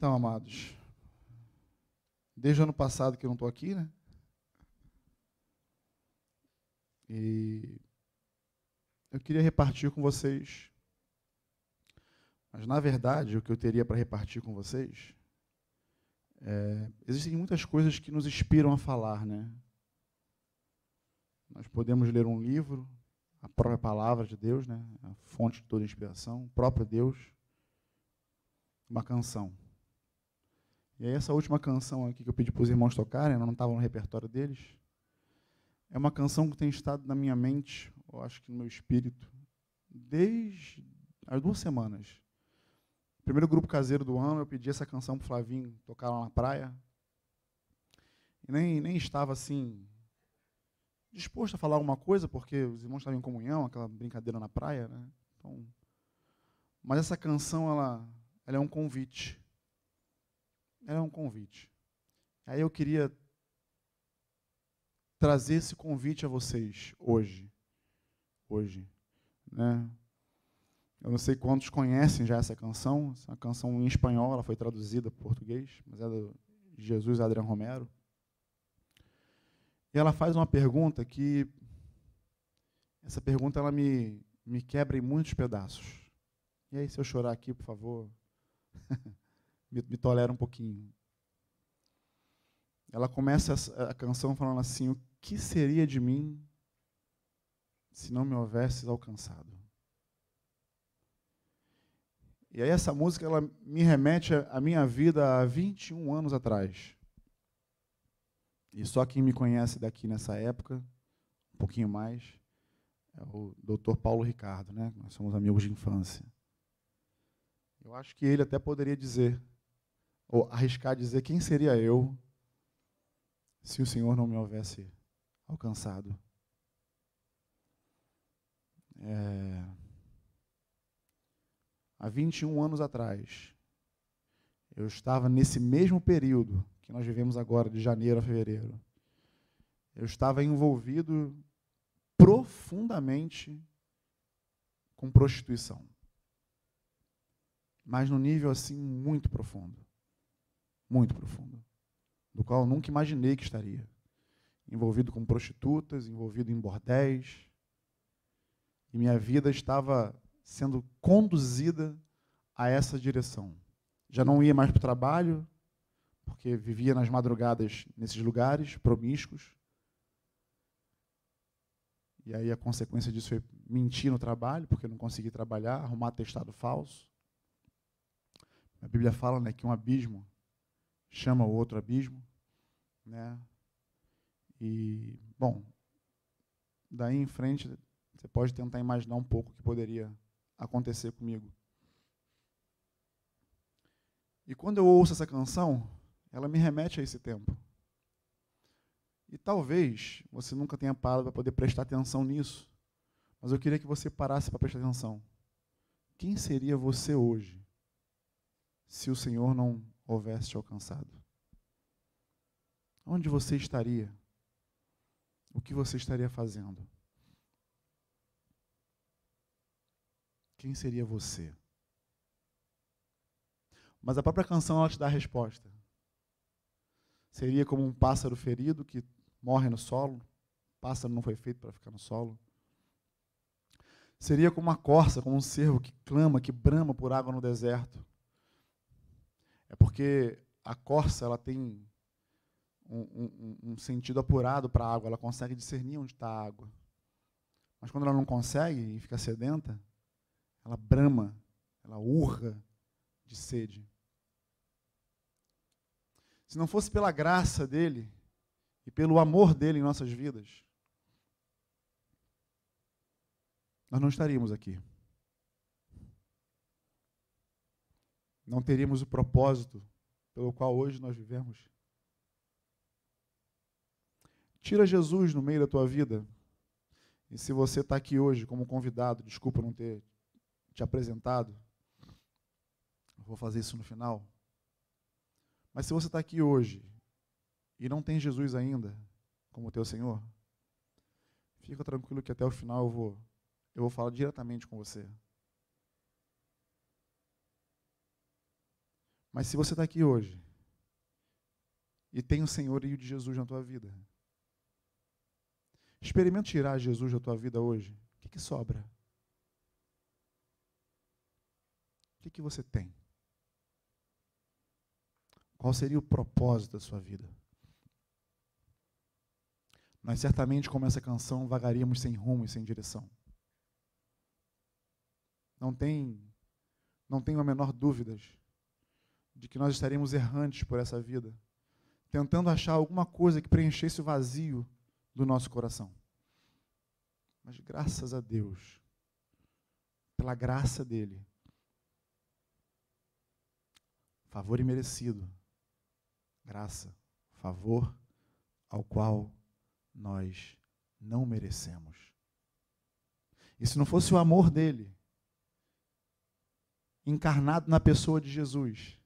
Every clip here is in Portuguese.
Então, amados, desde o ano passado que eu não estou aqui, né? E eu queria repartir com vocês, mas na verdade o que eu teria para repartir com vocês, é, existem muitas coisas que nos inspiram a falar, né? Nós podemos ler um livro, a própria palavra de Deus, né? A fonte de toda inspiração, o próprio Deus, uma canção. E aí essa última canção aqui que eu pedi para os irmãos tocarem, não estava no repertório deles, é uma canção que tem estado na minha mente, eu acho que no meu espírito, desde as duas semanas. Primeiro grupo caseiro do ano, eu pedi essa canção para o Flavinho tocar lá na praia. E nem, nem estava assim disposto a falar alguma coisa, porque os irmãos estavam em comunhão, aquela brincadeira na praia, né? Então, mas essa canção ela, ela é um convite era um convite. Aí eu queria trazer esse convite a vocês hoje. Hoje. Né? Eu não sei quantos conhecem já essa canção. Essa canção em espanhol, ela foi traduzida para português, mas é do Jesus Adriano Romero. E ela faz uma pergunta que essa pergunta ela me, me quebra em muitos pedaços. E aí, se eu chorar aqui, por favor, me, me tolera um pouquinho. Ela começa a, a canção falando assim: O que seria de mim se não me houvesses alcançado? E aí essa música ela me remete à minha vida há 21 anos atrás. E só quem me conhece daqui nessa época, um pouquinho mais, é o Dr. Paulo Ricardo, né? Nós somos amigos de infância. Eu acho que ele até poderia dizer ou arriscar dizer quem seria eu se o Senhor não me houvesse alcançado. É, há 21 anos atrás, eu estava nesse mesmo período que nós vivemos agora, de janeiro a fevereiro. Eu estava envolvido profundamente com prostituição. Mas no nível assim muito profundo muito profundo, do qual eu nunca imaginei que estaria. Envolvido com prostitutas, envolvido em bordéis. E minha vida estava sendo conduzida a essa direção. Já não ia mais para o trabalho, porque vivia nas madrugadas nesses lugares promíscuos. E aí a consequência disso foi mentir no trabalho, porque não consegui trabalhar, arrumar testado falso. A Bíblia fala né, que um abismo chama o outro abismo, né? E bom, daí em frente você pode tentar imaginar um pouco o que poderia acontecer comigo. E quando eu ouço essa canção, ela me remete a esse tempo. E talvez você nunca tenha parado para poder prestar atenção nisso, mas eu queria que você parasse para prestar atenção. Quem seria você hoje se o Senhor não houvesse te alcançado? Onde você estaria? O que você estaria fazendo? Quem seria você? Mas a própria canção ela te dá a resposta. Seria como um pássaro ferido que morre no solo. Pássaro não foi feito para ficar no solo. Seria como uma corça, como um cervo que clama, que brama por água no deserto. É porque a corça ela tem um, um, um sentido apurado para a água, ela consegue discernir onde está a água. Mas quando ela não consegue e fica sedenta, ela brama, ela urra de sede. Se não fosse pela graça dele e pelo amor dele em nossas vidas, nós não estaríamos aqui. Não teríamos o propósito pelo qual hoje nós vivemos. Tira Jesus no meio da tua vida. E se você está aqui hoje como convidado, desculpa não ter te apresentado, vou fazer isso no final. Mas se você está aqui hoje e não tem Jesus ainda como teu Senhor, fica tranquilo que até o final eu vou, eu vou falar diretamente com você. Mas se você está aqui hoje e tem o senhorio de Jesus na tua vida, experimente tirar Jesus da tua vida hoje. O que, que sobra? O que, que você tem? Qual seria o propósito da sua vida? Nós certamente, como essa canção, vagaríamos sem rumo e sem direção. Não tem, não tenho a menor dúvida de que nós estaremos errantes por essa vida, tentando achar alguma coisa que preenchesse o vazio do nosso coração. Mas graças a Deus, pela graça dele, favor imerecido, graça, favor ao qual nós não merecemos. E se não fosse o amor dele, encarnado na pessoa de Jesus,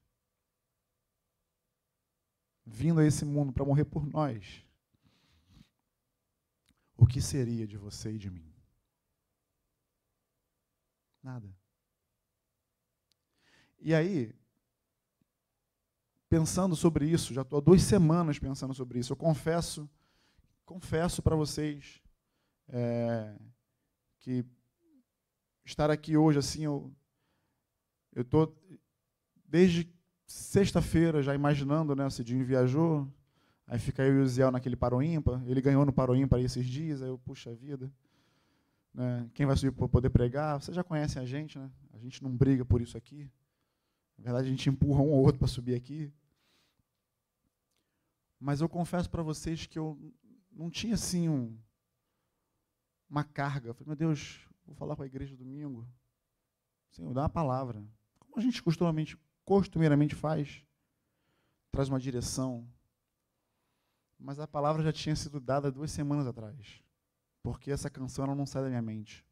vindo a esse mundo para morrer por nós, o que seria de você e de mim? Nada. E aí, pensando sobre isso, já estou há duas semanas pensando sobre isso. Eu confesso, confesso para vocês é, que estar aqui hoje, assim, eu estou desde sexta-feira já imaginando, né? O Cidinho viajou, aí fica eu e o Ziel naquele paroímpa. Ele ganhou no paroímpa esses dias, aí eu, puxa vida. Né? Quem vai subir para poder pregar? Vocês já conhecem a gente, né? A gente não briga por isso aqui. Na verdade, a gente empurra um ou outro para subir aqui. Mas eu confesso para vocês que eu não tinha assim um, uma carga. Eu falei, meu Deus, vou falar com a igreja domingo. Senhor, dá uma palavra. Como a gente costumamente, costumeiramente faz. Traz uma direção. Mas a palavra já tinha sido dada duas semanas atrás. Porque essa canção não sai da minha mente.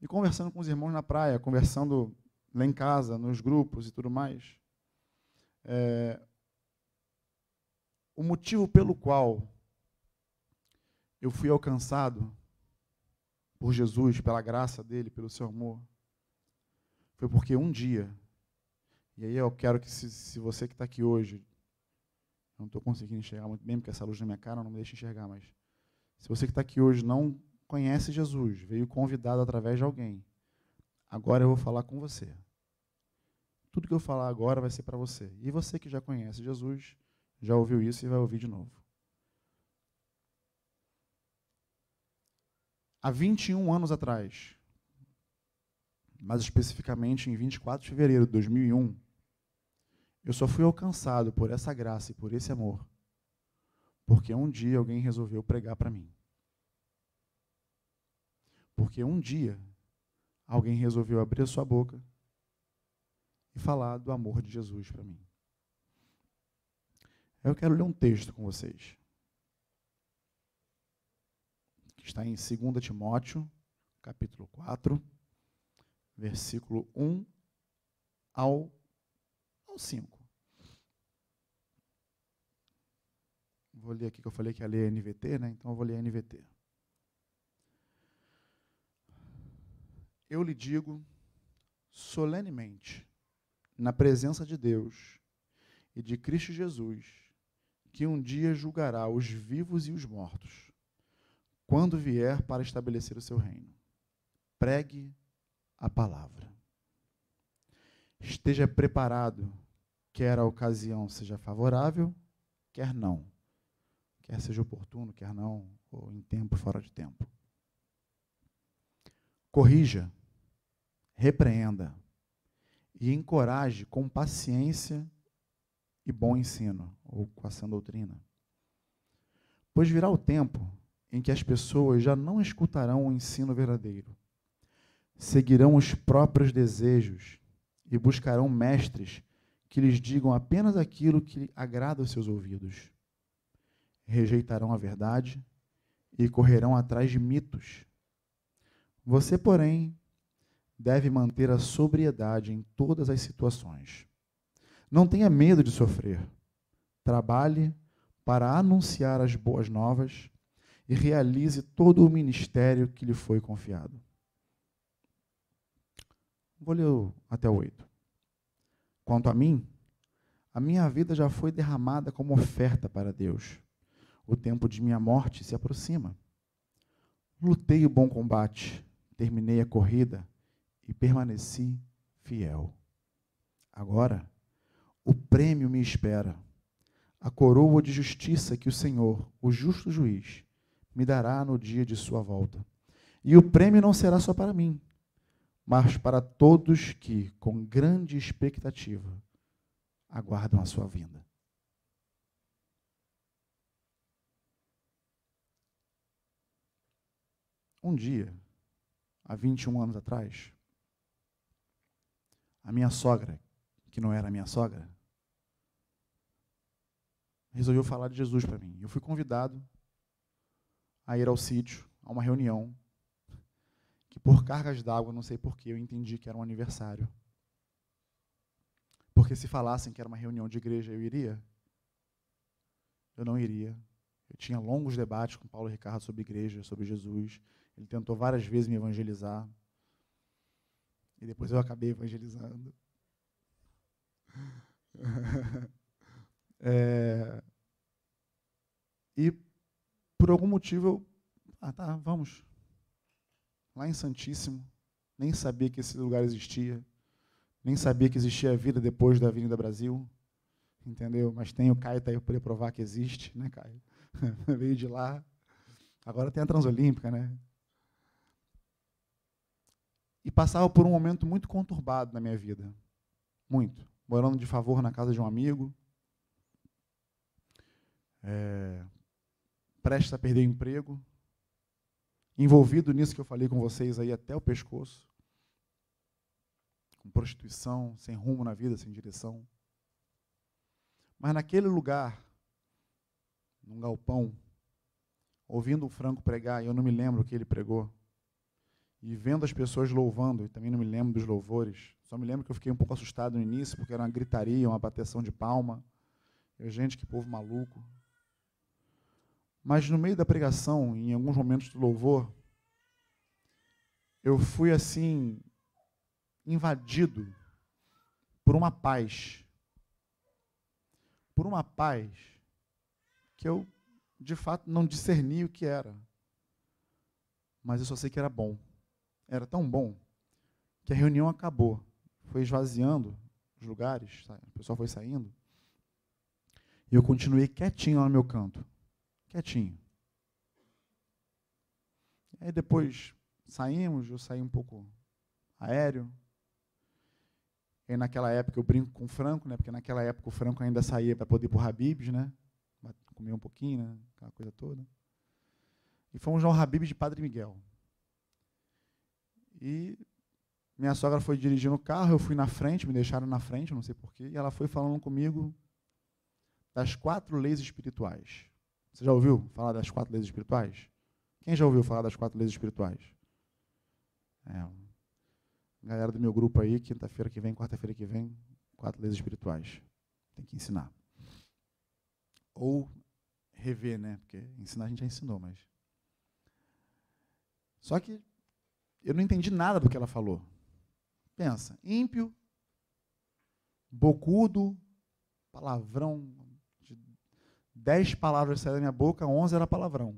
E conversando com os irmãos na praia, conversando lá em casa, nos grupos e tudo mais, é, o motivo pelo qual eu fui alcançado por Jesus, pela graça dele, pelo seu amor, foi porque um dia, e aí eu quero que, se, se você que está aqui hoje, não estou conseguindo enxergar muito bem, porque essa luz na minha cara não me deixa enxergar, mas se você que está aqui hoje não conhece Jesus, veio convidado através de alguém, agora eu vou falar com você. Tudo que eu falar agora vai ser para você. E você que já conhece Jesus, já ouviu isso e vai ouvir de novo. Há 21 anos atrás, mais especificamente em 24 de fevereiro de 2001, eu só fui alcançado por essa graça e por esse amor, porque um dia alguém resolveu pregar para mim. Porque um dia alguém resolveu abrir a sua boca e falar do amor de Jesus para mim. Eu quero ler um texto com vocês. Que está em 2 Timóteo, capítulo 4, versículo 1 ao, ao 5. Vou ler aqui que eu falei que ia ler a NVT, né? Então eu vou ler a NVT. Eu lhe digo solenemente, na presença de Deus e de Cristo Jesus, que um dia julgará os vivos e os mortos, quando vier para estabelecer o seu reino. Pregue a palavra. Esteja preparado, quer a ocasião seja favorável, quer não. Quer seja oportuno, quer não, ou em tempo, fora de tempo. Corrija, repreenda e encoraje com paciência e bom ensino, ou com a sã doutrina. Pois virá o tempo em que as pessoas já não escutarão o ensino verdadeiro, seguirão os próprios desejos e buscarão mestres que lhes digam apenas aquilo que agrada aos seus ouvidos. Rejeitarão a verdade e correrão atrás de mitos. Você, porém, deve manter a sobriedade em todas as situações não tenha medo de sofrer. Trabalhe para anunciar as boas novas e realize todo o ministério que lhe foi confiado. Vou ler até o 8. Quanto a mim, A minha vida já foi derramada como oferta para Deus. O tempo de minha morte se aproxima. Lutei o bom combate, terminei a corrida e permaneci fiel. Agora, o prêmio me espera, a coroa de justiça que o Senhor, o justo juiz, me dará no dia de sua volta. E o prêmio não será só para mim, mas para todos que, com grande expectativa, aguardam a sua vinda. Um dia, há 21 anos atrás, a minha sogra, que não era minha sogra, resolveu falar de Jesus para mim. Eu fui convidado a ir ao sítio, a uma reunião, que por cargas d'água, não sei porquê, eu entendi que era um aniversário. Porque se falassem que era uma reunião de igreja, eu iria? Eu não iria. Eu tinha longos debates com Paulo Ricardo sobre igreja, sobre Jesus. Ele tentou várias vezes me evangelizar. E depois eu acabei evangelizando. é, e por algum motivo eu. Ah, tá, vamos. Lá em Santíssimo. Nem sabia que esse lugar existia. Nem sabia que existia vida depois da Avenida Brasil. Entendeu? Mas tem o Caio tá aí para provar que existe, né, Caio? Veio de lá. Agora tem a Transolímpica, né? E passava por um momento muito conturbado na minha vida. Muito. Morando de favor na casa de um amigo. É, prestes a perder o emprego. Envolvido nisso que eu falei com vocês aí até o pescoço com prostituição, sem rumo na vida, sem direção. Mas naquele lugar, num galpão, ouvindo o Franco pregar, e eu não me lembro o que ele pregou, e vendo as pessoas louvando, e também não me lembro dos louvores, só me lembro que eu fiquei um pouco assustado no início, porque era uma gritaria, uma bateção de palma, e gente, que povo maluco. Mas no meio da pregação, em alguns momentos do louvor, eu fui assim invadido por uma paz. Por uma paz que eu, de fato, não discerni o que era. Mas eu só sei que era bom. Era tão bom que a reunião acabou. Foi esvaziando os lugares, o pessoal foi saindo. E eu continuei quietinho lá no meu canto. Quietinho. Aí depois saímos, eu saí um pouco aéreo, e naquela época eu brinco com o Franco, né? Porque naquela época o Franco ainda saía para poder ir para o Habibs, né? Comer um pouquinho, né? Aquela coisa toda. E fomos ao Habibs de Padre Miguel. E minha sogra foi dirigindo o carro, eu fui na frente, me deixaram na frente, não sei porquê, e ela foi falando comigo das quatro leis espirituais. Você já ouviu falar das quatro leis espirituais? Quem já ouviu falar das quatro leis espirituais? É, galera do meu grupo aí, quinta-feira que vem, quarta-feira que vem, quatro leis espirituais. Tem que ensinar. Ou rever, né? Porque ensinar a gente já ensinou, mas. Só que eu não entendi nada do que ela falou. Pensa, ímpio, bocudo, palavrão. De dez palavras saíram da minha boca, onze era palavrão.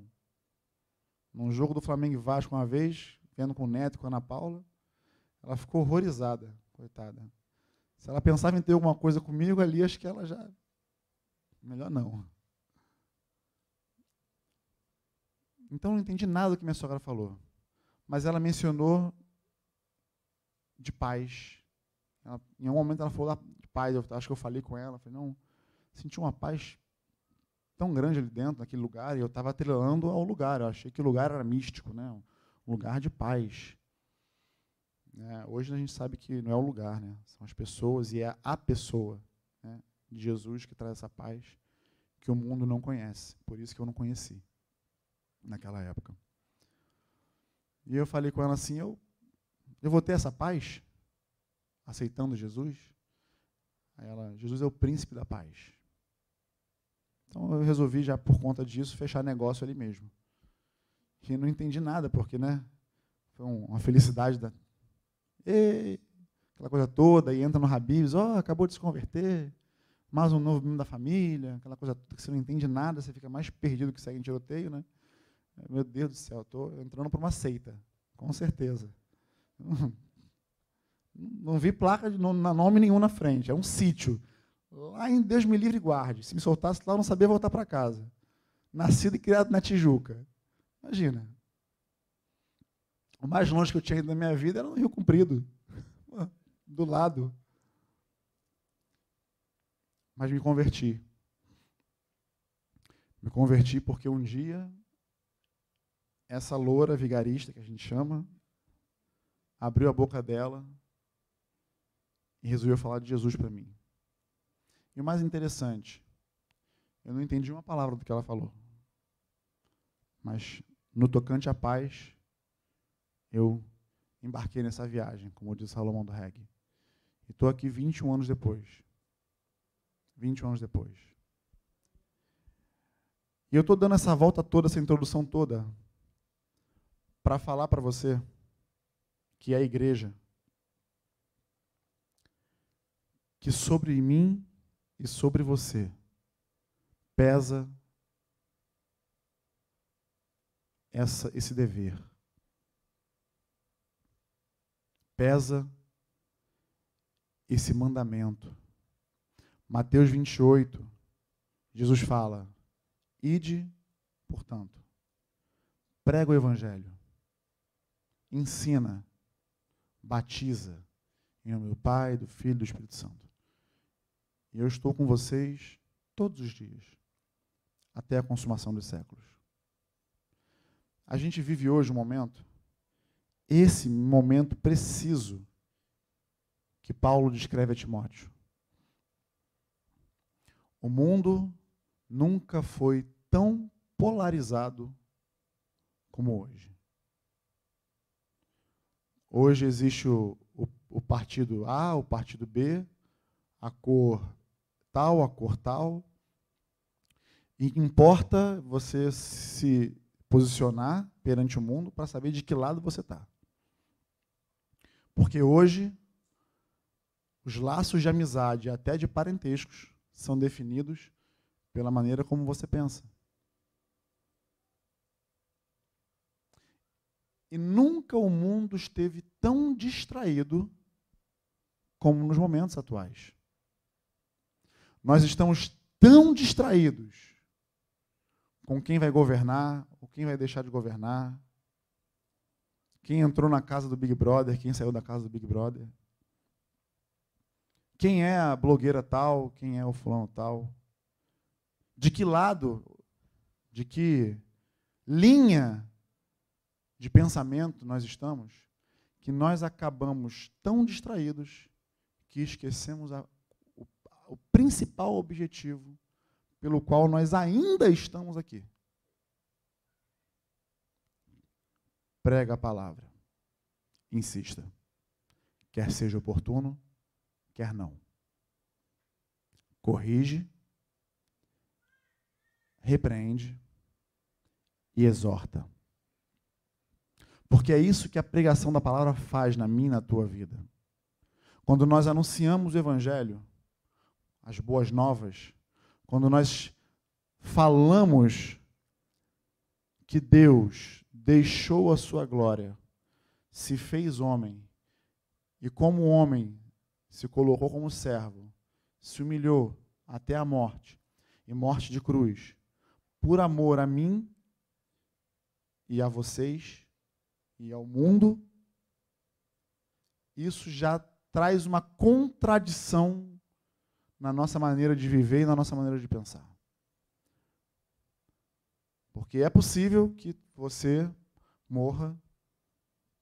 Num jogo do Flamengo e Vasco uma vez, vendo com o Neto e com a Ana Paula, ela ficou horrorizada, coitada. Se ela pensava em ter alguma coisa comigo ali, acho que ela já. Melhor não. Então não entendi nada do que minha sogra falou. Mas ela mencionou de paz. Ela, em algum momento ela falou de paz. Eu acho que eu falei com ela. Falei, não, senti uma paz tão grande ali dentro, naquele lugar, e eu estava atrelando ao lugar. Eu achei que o lugar era místico, né? um lugar de paz. É, hoje a gente sabe que não é o lugar, né? são as pessoas e é a pessoa né, de Jesus que traz essa paz que o mundo não conhece. Por isso que eu não conheci naquela época. E eu falei com ela assim: eu, eu vou ter essa paz aceitando Jesus? Aí ela: Jesus é o príncipe da paz. Então eu resolvi já por conta disso fechar negócio ali mesmo. E não entendi nada, porque né, foi uma felicidade da, aquela coisa toda, e entra no Habibs, ó, oh, acabou de se converter, mais um novo membro da família, aquela coisa que você não entende nada, você fica mais perdido que segue em tiroteio, né? Meu Deus do céu, estou entrando para uma seita, com certeza. Não vi placa de nome nenhum na frente, é um sítio. Lá em Deus me livre e guarde. Se me soltasse lá, eu não sabia voltar para casa. Nascido e criado na Tijuca. Imagina. O mais longe que eu tinha ido na minha vida era no Rio Comprido, do lado. Mas me converti. Me converti porque um dia essa loura vigarista que a gente chama abriu a boca dela e resolveu falar de Jesus para mim. E o mais interessante, eu não entendi uma palavra do que ela falou. Mas no tocante à paz, eu embarquei nessa viagem, como diz Salomão do Reggae. E estou aqui 21 anos depois. 21 anos depois. E eu estou dando essa volta toda, essa introdução toda, para falar para você que é a igreja que sobre mim e sobre você pesa essa, esse dever. Pesa esse mandamento. Mateus 28, Jesus fala: Ide, portanto, prega o Evangelho, ensina, batiza, em nome do Pai, do Filho e do Espírito Santo. E eu estou com vocês todos os dias, até a consumação dos séculos. A gente vive hoje um momento, esse momento preciso, que Paulo descreve a Timóteo. O mundo nunca foi tão polarizado como hoje. Hoje existe o, o, o partido A, o partido B, a cor tal, a cor tal. E importa você se posicionar perante o mundo para saber de que lado você está. Porque hoje, os laços de amizade, até de parentescos, são definidos pela maneira como você pensa. E nunca o mundo esteve tão distraído como nos momentos atuais. Nós estamos tão distraídos com quem vai governar, ou quem vai deixar de governar, quem entrou na casa do Big Brother, quem saiu da casa do Big Brother, quem é a blogueira tal, quem é o fulano tal, de que lado, de que linha de pensamento nós estamos, que nós acabamos tão distraídos que esquecemos a, o principal objetivo pelo qual nós ainda estamos aqui. Prega a palavra. Insista. Quer seja oportuno, quer não. Corrige, repreende e exorta. Porque é isso que a pregação da palavra faz na minha e na tua vida. Quando nós anunciamos o Evangelho, as boas novas, quando nós falamos que Deus deixou a sua glória, se fez homem, e como homem se colocou como servo, se humilhou até a morte, e morte de cruz, por amor a mim e a vocês e ao mundo, isso já traz uma contradição na nossa maneira de viver e na nossa maneira de pensar. Porque é possível que você morra,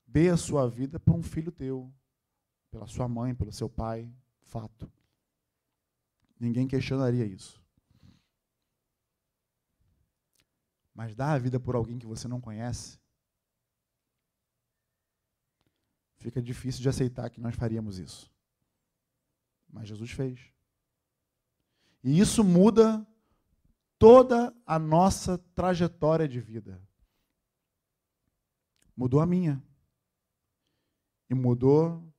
dê a sua vida por um filho teu, pela sua mãe, pelo seu pai, fato. Ninguém questionaria isso. Mas dar a vida por alguém que você não conhece, fica difícil de aceitar que nós faríamos isso. Mas Jesus fez. E isso muda toda a nossa trajetória de vida. Mudou a minha. E mudou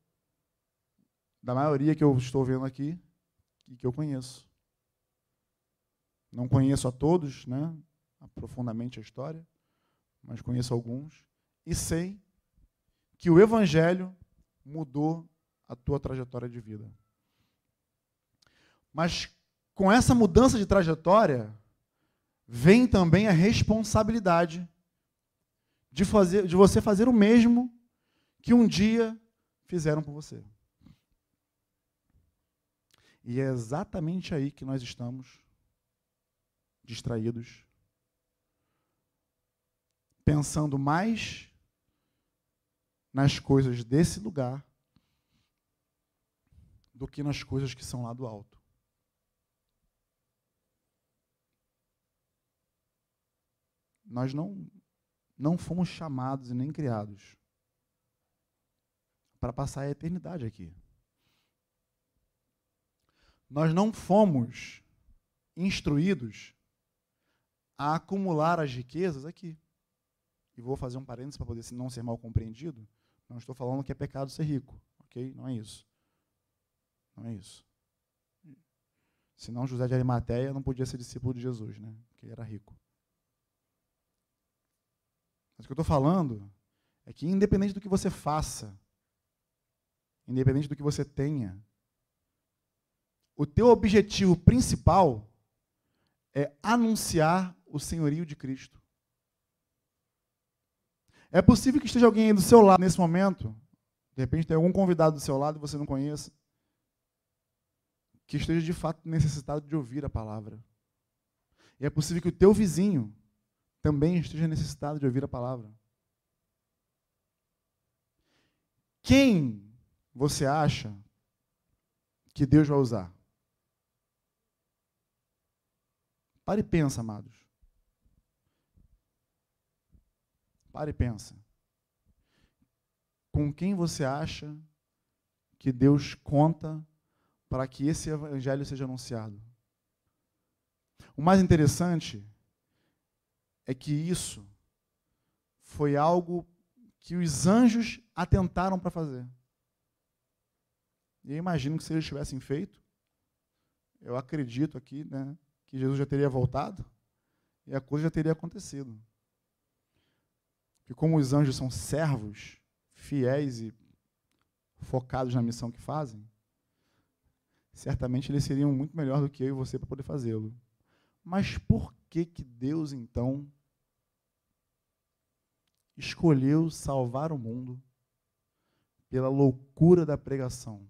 da maioria que eu estou vendo aqui e que eu conheço. Não conheço a todos, né, profundamente a história, mas conheço alguns. E sei que o Evangelho mudou a tua trajetória de vida. Mas com essa mudança de trajetória, vem também a responsabilidade de, fazer, de você fazer o mesmo que um dia fizeram por você. E é exatamente aí que nós estamos distraídos, pensando mais nas coisas desse lugar do que nas coisas que são lá do alto. Nós não, não fomos chamados e nem criados para passar a eternidade aqui. Nós não fomos instruídos a acumular as riquezas aqui. E vou fazer um parênteses para poder não ser mal compreendido. Não estou falando que é pecado ser rico, ok? Não é isso. Não é isso. Senão José de Arimateia não podia ser discípulo de Jesus, né? Porque ele era rico. Mas o que eu estou falando é que, independente do que você faça, independente do que você tenha, o teu objetivo principal é anunciar o senhorio de Cristo. É possível que esteja alguém aí do seu lado nesse momento, de repente tem algum convidado do seu lado e você não conheça, que esteja de fato necessitado de ouvir a palavra. E é possível que o teu vizinho também esteja necessitado de ouvir a palavra. Quem você acha que Deus vai usar? Pare e pensa, amados. Pare e pensa. Com quem você acha que Deus conta para que esse evangelho seja anunciado? O mais interessante é que isso foi algo que os anjos atentaram para fazer. E eu imagino que se eles tivessem feito, eu acredito aqui, né, que Jesus já teria voltado e a coisa já teria acontecido. Que como os anjos são servos, fiéis e focados na missão que fazem, certamente eles seriam muito melhor do que eu e você para poder fazê-lo. Mas por que que Deus então escolheu salvar o mundo pela loucura da pregação?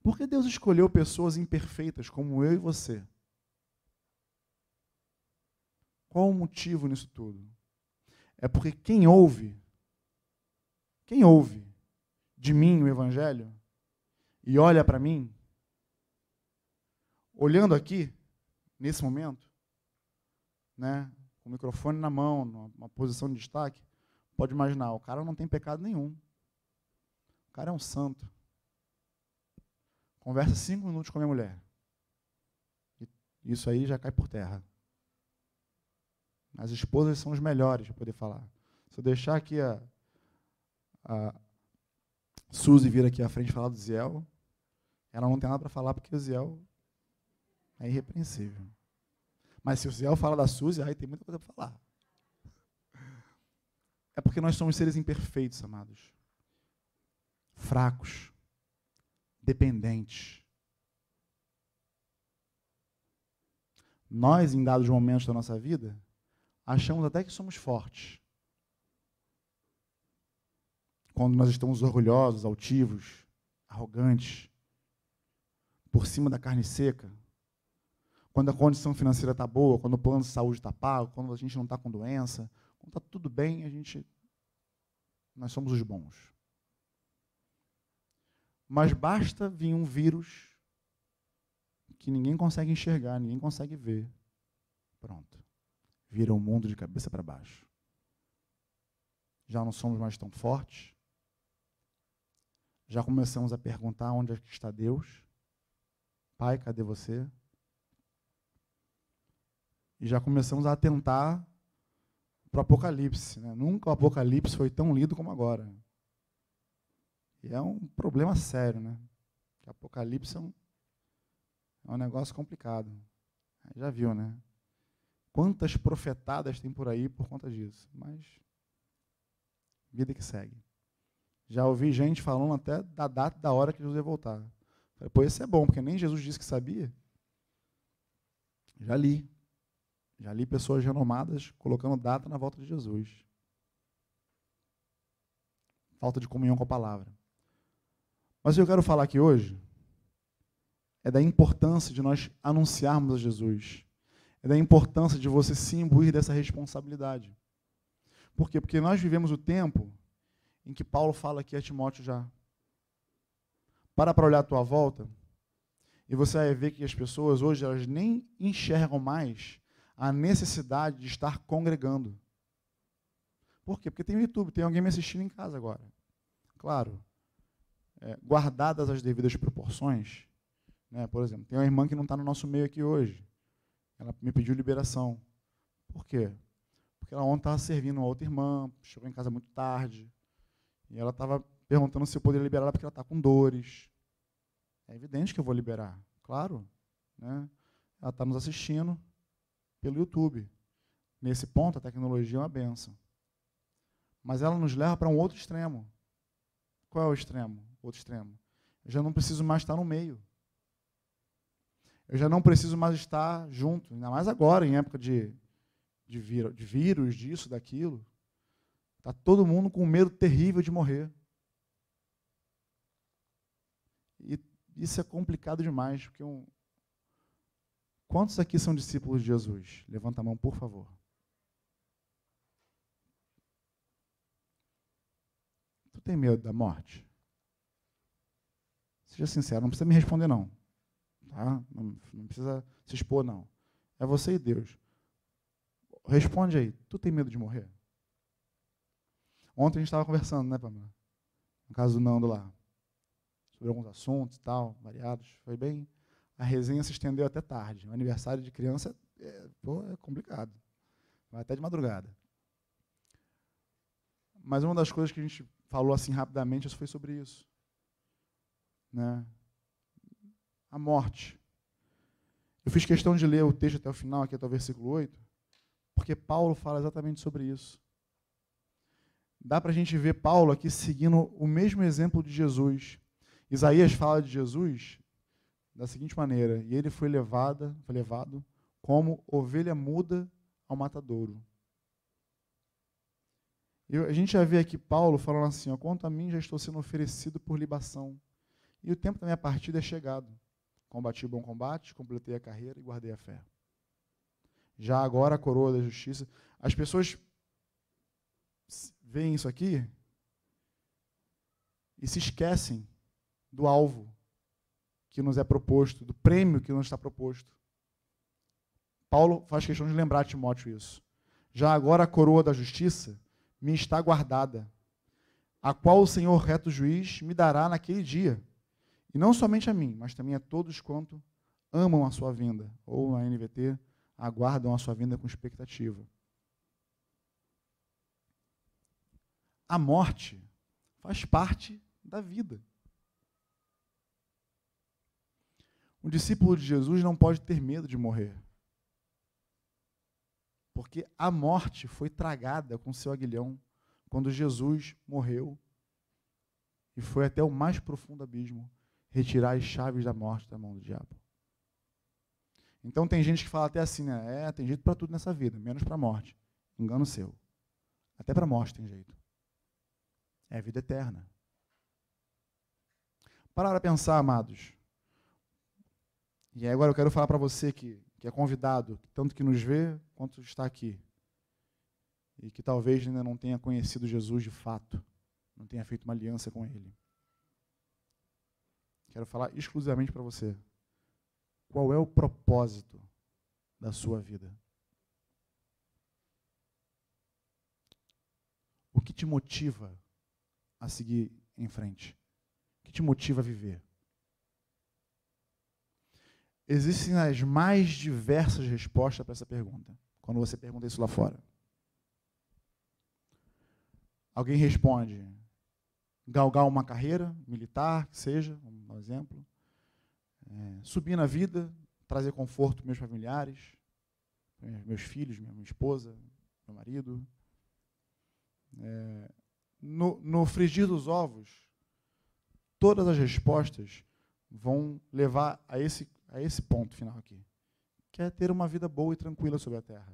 Por que Deus escolheu pessoas imperfeitas como eu e você? Qual o motivo nisso tudo? É porque quem ouve, quem ouve de mim o Evangelho e olha para mim, olhando aqui, nesse momento, né, com o microfone na mão, numa posição de destaque, pode imaginar, o cara não tem pecado nenhum. O cara é um santo. Conversa cinco minutos com a minha mulher. Isso aí já cai por terra. As esposas são os melhores para poder falar. Se eu deixar aqui a, a Suzy vir aqui à frente falar do Ziel, ela não tem nada para falar porque o Ziel é irrepreensível. Mas se o Ziel fala da Suzy, aí tem muita coisa para falar. É porque nós somos seres imperfeitos, amados. Fracos. Dependentes. Nós, em dados momentos da nossa vida, achamos até que somos fortes. Quando nós estamos orgulhosos, altivos, arrogantes, por cima da carne seca, quando a condição financeira está boa, quando o plano de saúde está pago, quando a gente não está com doença, quando está tudo bem, a gente, nós somos os bons. Mas basta vir um vírus que ninguém consegue enxergar, ninguém consegue ver. Pronto. Vira o um mundo de cabeça para baixo. Já não somos mais tão fortes. Já começamos a perguntar onde é que está Deus. Pai, cadê você? E já começamos a atentar para o Apocalipse. Né? Nunca o Apocalipse foi tão lido como agora. E é um problema sério, né? Apocalipse é um, É um negócio complicado. Já viu, né? Quantas profetadas tem por aí por conta disso? Mas vida que segue. Já ouvi gente falando até da data da hora que Jesus ia voltar. Falei, pô, isso é bom, porque nem Jesus disse que sabia. Já li. Já li pessoas renomadas colocando data na volta de Jesus. Falta de comunhão com a palavra. Mas o que eu quero falar aqui hoje é da importância de nós anunciarmos a Jesus. É da importância de você se imbuir dessa responsabilidade. Por quê? Porque nós vivemos o tempo em que Paulo fala aqui a Timóteo já. Para para olhar a tua volta e você vai ver que as pessoas hoje elas nem enxergam mais a necessidade de estar congregando. Por quê? Porque tem YouTube, tem alguém me assistindo em casa agora. Claro, é, guardadas as devidas proporções, né? por exemplo, tem uma irmã que não está no nosso meio aqui hoje. Ela me pediu liberação. Por quê? Porque ela ontem estava servindo uma outra irmã, chegou em casa muito tarde, e ela estava perguntando se eu poderia liberar ela porque ela está com dores. É evidente que eu vou liberar, claro. Né? Ela está nos assistindo pelo YouTube. Nesse ponto, a tecnologia é uma benção. Mas ela nos leva para um outro extremo. Qual é o extremo? Outro extremo. Eu já não preciso mais estar no meio. Eu já não preciso mais estar junto, ainda mais agora, em época de, de, vir, de vírus, disso, daquilo. Está todo mundo com medo terrível de morrer. E isso é complicado demais, porque um... quantos aqui são discípulos de Jesus? Levanta a mão, por favor. Tu tem medo da morte? Seja sincero, não precisa me responder não. Tá? Não, não precisa se expor não. É você e Deus. Responde aí. Tu tem medo de morrer? Ontem a gente estava conversando, né, Pamela? No caso do Nando lá sobre alguns assuntos e tal, variados. Foi bem. A resenha se estendeu até tarde. O aniversário de criança é, pô, é complicado. Vai até de madrugada. Mas uma das coisas que a gente falou assim rapidamente foi sobre isso. Né? A morte. Eu fiz questão de ler o texto até o final, aqui até o versículo 8, porque Paulo fala exatamente sobre isso. Dá para a gente ver Paulo aqui seguindo o mesmo exemplo de Jesus. Isaías fala de Jesus da seguinte maneira: e ele foi levada, foi levado como ovelha muda ao matadouro. E a gente já vê aqui Paulo falando assim: ó, quanto a mim já estou sendo oferecido por libação, e o tempo da minha partida é chegado. Combati o bom combate, completei a carreira e guardei a fé. Já agora a coroa da justiça. As pessoas veem isso aqui e se esquecem do alvo que nos é proposto, do prêmio que nos está proposto. Paulo faz questão de lembrar a Timóteo isso. Já agora a coroa da justiça me está guardada, a qual o Senhor reto juiz me dará naquele dia. E não somente a mim, mas também a todos quanto amam a sua vinda, ou na NVT, aguardam a sua vinda com expectativa. A morte faz parte da vida. Um discípulo de Jesus não pode ter medo de morrer. Porque a morte foi tragada com seu aguilhão quando Jesus morreu e foi até o mais profundo abismo retirar as chaves da morte da mão do diabo. Então tem gente que fala até assim, né? É, tem jeito para tudo nessa vida, menos para a morte. Engano seu. Até para a morte tem jeito. É a vida eterna. Para pensar, amados. E agora eu quero falar para você que, que é convidado, tanto que nos vê quanto está aqui. E que talvez ainda não tenha conhecido Jesus de fato, não tenha feito uma aliança com Ele. Quero falar exclusivamente para você. Qual é o propósito da sua vida? O que te motiva a seguir em frente? O que te motiva a viver? Existem as mais diversas respostas para essa pergunta, quando você pergunta isso lá fora. Alguém responde: galgar uma carreira militar, que seja, um exemplo, é, subir na vida, trazer conforto para meus familiares, meus filhos, minha esposa, meu marido. É, no, no frigir dos ovos, todas as respostas vão levar a esse, a esse ponto final aqui, que é ter uma vida boa e tranquila sobre a terra.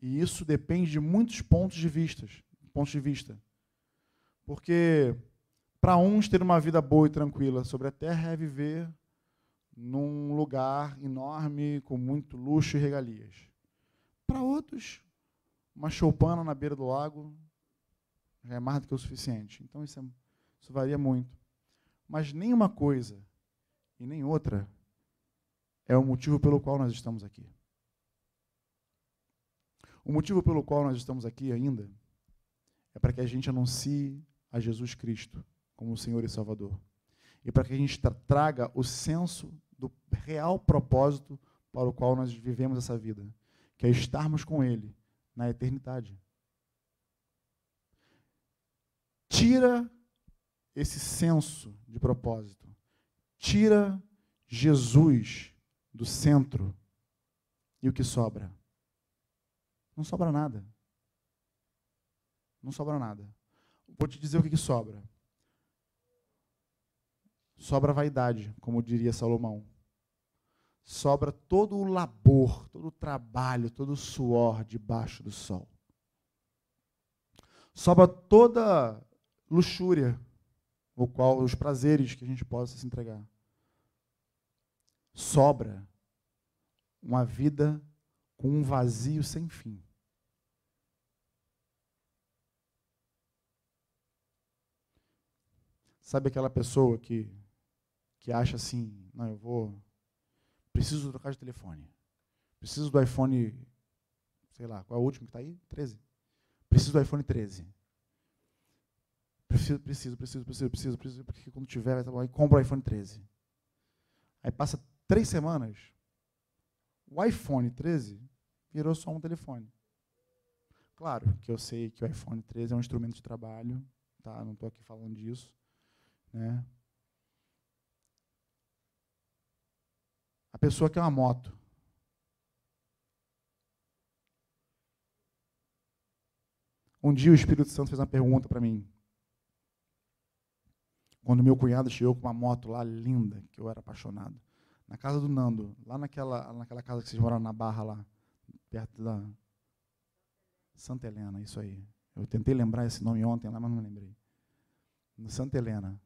E isso depende de muitos pontos de vista, pontos de vista. Porque para uns ter uma vida boa e tranquila sobre a terra é viver num lugar enorme com muito luxo e regalias. Para outros, uma choupana na beira do lago já é mais do que o suficiente. Então isso, é, isso varia muito. Mas nenhuma coisa e nem outra é o motivo pelo qual nós estamos aqui. O motivo pelo qual nós estamos aqui ainda é para que a gente anuncie a Jesus Cristo como o Senhor e Salvador. E para que a gente traga o senso do real propósito para o qual nós vivemos essa vida, que é estarmos com Ele na eternidade. Tira esse senso de propósito. Tira Jesus do centro. E o que sobra? Não sobra nada. Não sobra nada. Vou te dizer o que, que sobra. Sobra vaidade, como diria Salomão. Sobra todo o labor, todo o trabalho, todo o suor debaixo do sol. Sobra toda luxúria, o qual os prazeres que a gente possa se entregar. Sobra uma vida com um vazio sem fim. Sabe aquela pessoa que, que acha assim, não, eu vou, preciso trocar de telefone, preciso do iPhone, sei lá, qual é o último que está aí? 13. Preciso do iPhone 13. Preciso, preciso, preciso, preciso, preciso, preciso, porque quando tiver, vai estar bom, aí compra o iPhone 13. Aí passa três semanas, o iPhone 13 virou só um telefone. Claro que eu sei que o iPhone 13 é um instrumento de trabalho, tá? não estou aqui falando disso. Né? A pessoa quer uma moto. Um dia o Espírito Santo fez uma pergunta para mim. Quando meu cunhado chegou com uma moto lá linda, que eu era apaixonado. Na casa do Nando, lá naquela, naquela casa que vocês moraram na Barra lá, perto da Santa Helena, isso aí. Eu tentei lembrar esse nome ontem lá, mas não lembrei. No Santa Helena.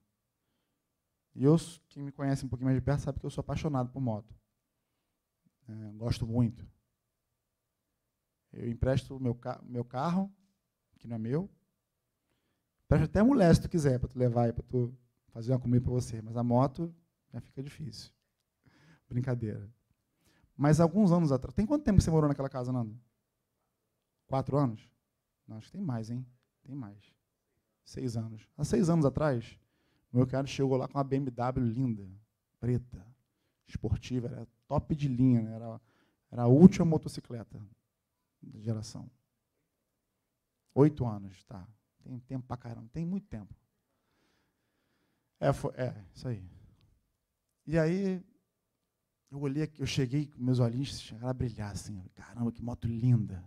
E eu, quem me conhece um pouquinho mais de perto, sabe que eu sou apaixonado por moto. É, gosto muito. Eu empresto meu, ca meu carro, que não é meu. Empresto até mulher, se tu quiser, para tu levar aí, para tu fazer uma comida para você. Mas a moto já fica difícil. Brincadeira. Mas alguns anos atrás. Tem quanto tempo que você morou naquela casa, Nando? Quatro anos? Não, acho que tem mais, hein? Tem mais. Seis anos. Há seis anos atrás, meu cara chegou lá com uma BMW linda, preta, esportiva, era top de linha, né? era, era a última motocicleta da geração. Oito anos, tá. Tem tempo pra caramba, tem muito tempo. É, foi, é, isso aí. E aí, eu olhei eu cheguei meus olhinhos chegaram a brilhar assim. Caramba, que moto linda.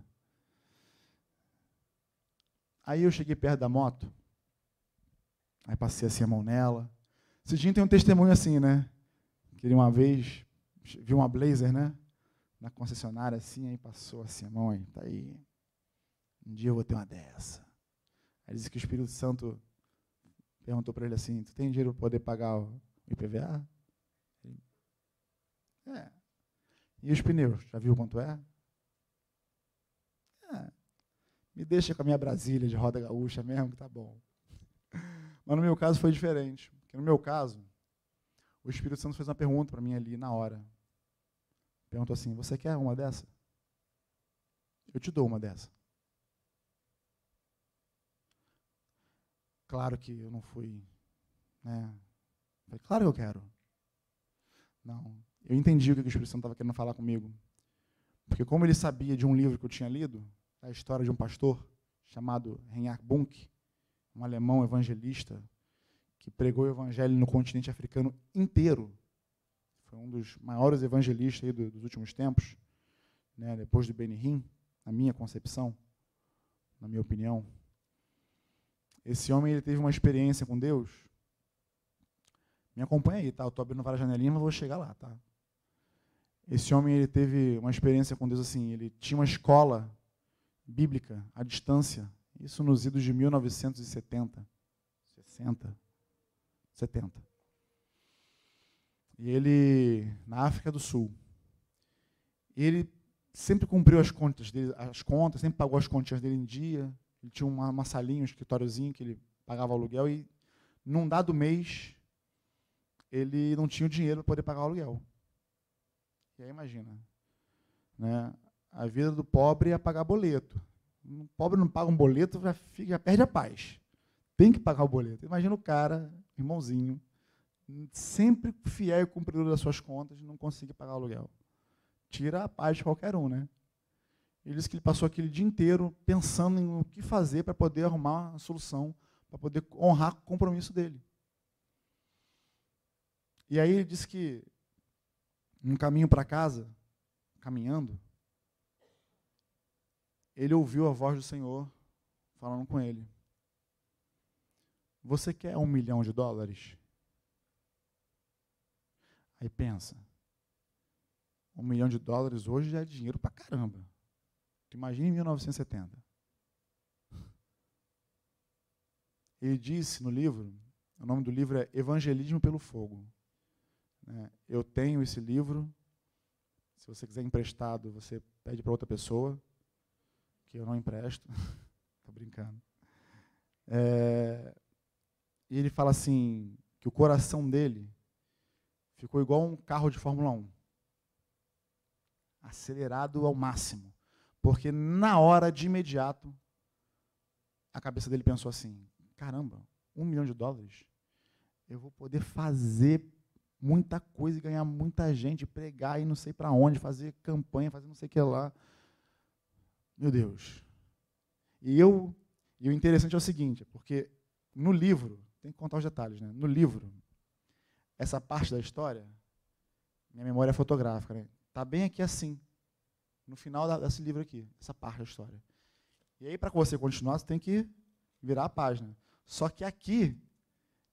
Aí eu cheguei perto da moto, Aí passei assim a mão nela. Cidinho tem um testemunho assim, né? Que ele uma vez viu uma Blazer, né? Na concessionária assim, aí passou assim a mão aí, tá aí. Um dia eu vou ter uma dessa. Aí disse que o Espírito Santo perguntou para ele assim: Tu tem dinheiro para poder pagar o IPVA? É. E os pneus? Já viu quanto é? É. Me deixa com a minha Brasília de roda gaúcha mesmo, que tá bom. Mas no meu caso foi diferente. Porque no meu caso, o Espírito Santo fez uma pergunta para mim ali na hora. Perguntou assim: Você quer uma dessa? Eu te dou uma dessa. Claro que eu não fui. Né? Falei, claro que eu quero. Não. Eu entendi o que o Espírito Santo estava querendo falar comigo. Porque, como ele sabia de um livro que eu tinha lido, a história de um pastor chamado Reinhard Bunk, um alemão evangelista, que pregou o evangelho no continente africano inteiro. Foi um dos maiores evangelistas do, dos últimos tempos, né, depois do Benihim, na minha concepção, na minha opinião. Esse homem ele teve uma experiência com Deus. Me acompanha aí, tá? Eu estou abrindo várias janelinhas, mas vou chegar lá, tá? Esse homem ele teve uma experiência com Deus assim. Ele tinha uma escola bíblica à distância. Isso nos idos de 1970, 60, 70. E ele na África do Sul. Ele sempre cumpriu as contas dele, as contas, sempre pagou as continhas dele em dia. Ele tinha uma, uma salinha, um escritóriozinho que ele pagava aluguel e num dado mês ele não tinha o dinheiro para poder pagar o aluguel. E aí imagina, né? A vida do pobre é pagar boleto. O pobre não paga um boleto, já, fica, já perde a paz. Tem que pagar o boleto. Imagina o cara, irmãozinho, sempre fiel e cumpridor das suas contas, não consegue pagar o aluguel. Tira a paz de qualquer um, né? Ele disse que ele passou aquele dia inteiro pensando em o que fazer para poder arrumar uma solução, para poder honrar o compromisso dele. E aí ele disse que no caminho para casa, caminhando, ele ouviu a voz do Senhor falando com ele. Você quer um milhão de dólares? Aí pensa, um milhão de dólares hoje já é dinheiro para caramba. Tu imagina em 1970. Ele disse no livro, o nome do livro é Evangelismo pelo Fogo. Né? Eu tenho esse livro. Se você quiser emprestado, você pede para outra pessoa, que eu não empresto. Estou brincando. É, e ele fala assim, que o coração dele ficou igual um carro de Fórmula 1. Acelerado ao máximo. Porque na hora, de imediato, a cabeça dele pensou assim, caramba, um milhão de dólares? Eu vou poder fazer muita coisa e ganhar muita gente, pregar e não sei para onde, fazer campanha, fazer não sei o que lá. Meu Deus. E eu, e o interessante é o seguinte, porque no livro, tem que contar os detalhes, né? No livro, essa parte da história, minha memória é fotográfica, né? Tá bem aqui assim, no final desse livro aqui, essa parte da história. E aí, para você continuar, você tem que virar a página. Só que aqui,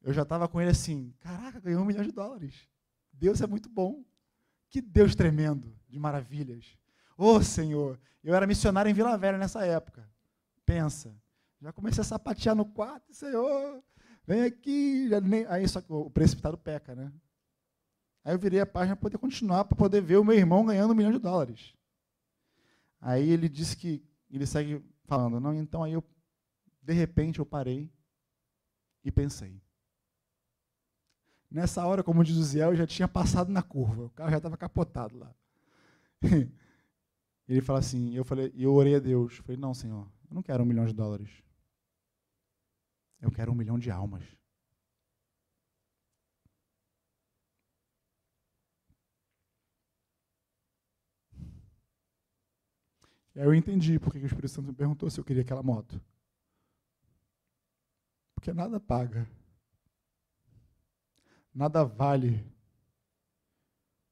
eu já estava com ele assim, caraca, ganhou um milhão de dólares. Deus é muito bom. Que Deus tremendo, de maravilhas. Ô oh, Senhor, eu era missionário em Vila Velha nessa época. Pensa, já comecei a sapatear no quarto, Senhor, vem aqui. Nem... Aí só que o precipitado peca, né? Aí eu virei a página para poder continuar, para poder ver o meu irmão ganhando um milhão de dólares. Aí ele disse que, ele segue falando, não, então aí eu, de repente eu parei e pensei. Nessa hora, como diz o Zé, eu já tinha passado na curva, o carro já estava capotado lá. Ele fala assim, eu falei, eu orei a Deus, falei, não, Senhor, eu não quero um milhão de dólares. Eu quero um milhão de almas. E aí eu entendi porque o Espírito Santo me perguntou se eu queria aquela moto. Porque nada paga nada vale,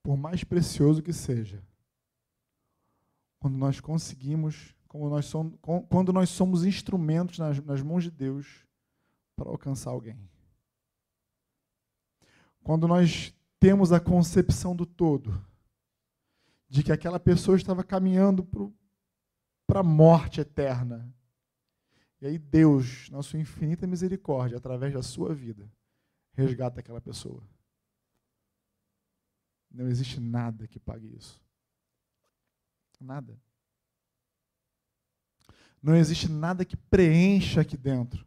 por mais precioso que seja, quando nós conseguimos, nós somos, quando nós somos instrumentos nas, nas mãos de Deus para alcançar alguém. Quando nós temos a concepção do todo, de que aquela pessoa estava caminhando para a morte eterna. E aí Deus, na sua infinita misericórdia, através da sua vida, resgata aquela pessoa. Não existe nada que pague isso. Nada. Não existe nada que preencha aqui dentro.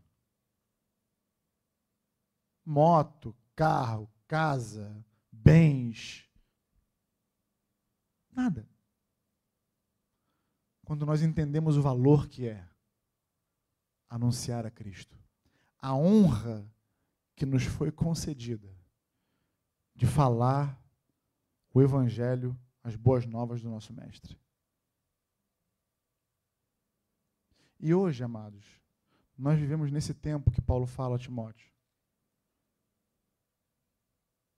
Moto, carro, casa, bens. Nada. Quando nós entendemos o valor que é anunciar a Cristo, a honra que nos foi concedida de falar o Evangelho, as boas novas do nosso Mestre. E hoje, amados, nós vivemos nesse tempo que Paulo fala a Timóteo.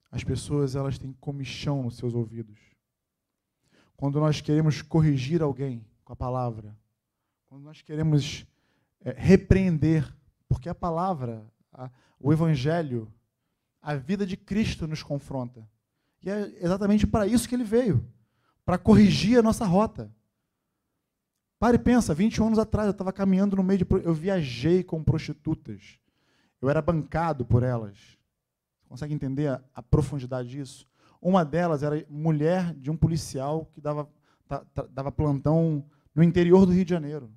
as pessoas elas têm comichão nos seus ouvidos. Quando nós queremos corrigir alguém a palavra, quando nós queremos é, repreender, porque a palavra, a, o evangelho, a vida de Cristo nos confronta. E é exatamente para isso que ele veio para corrigir a nossa rota. Pare e pensa, 21 anos atrás eu estava caminhando no meio de. Eu viajei com prostitutas. Eu era bancado por elas. Consegue entender a, a profundidade disso? Uma delas era mulher de um policial que dava, dava plantão no interior do Rio de Janeiro.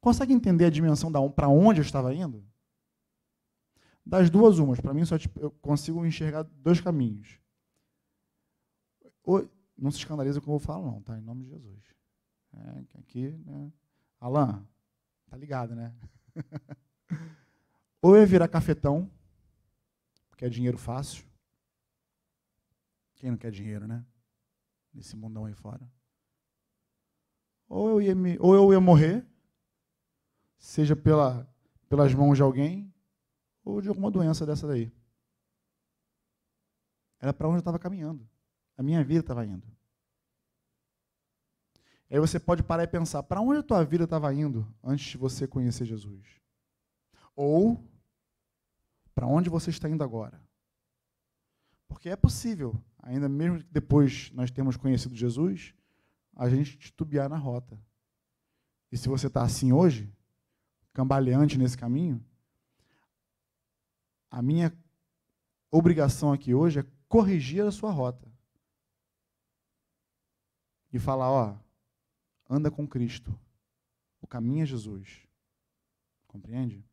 Consegue entender a dimensão da para onde eu estava indo? Das duas umas, para mim só eu consigo enxergar dois caminhos. Ou, não se escandaliza com o que eu falar, não, tá? Em nome de Jesus. É, aqui, né? Alain, tá ligado, né? Ou eu virar cafetão, porque é dinheiro fácil. Quem não quer dinheiro, né? Nesse mundão aí fora. Ou eu ia, me, ou eu ia morrer, seja pela, pelas mãos de alguém, ou de alguma doença dessa daí. Era para onde eu estava caminhando. A minha vida estava indo. Aí você pode parar e pensar, para onde a tua vida estava indo antes de você conhecer Jesus? Ou para onde você está indo agora? Porque é possível, ainda mesmo depois nós temos conhecido Jesus, a gente titubear na rota. E se você está assim hoje, cambaleante nesse caminho, a minha obrigação aqui hoje é corrigir a sua rota e falar, ó, anda com Cristo. O caminho é Jesus. Compreende?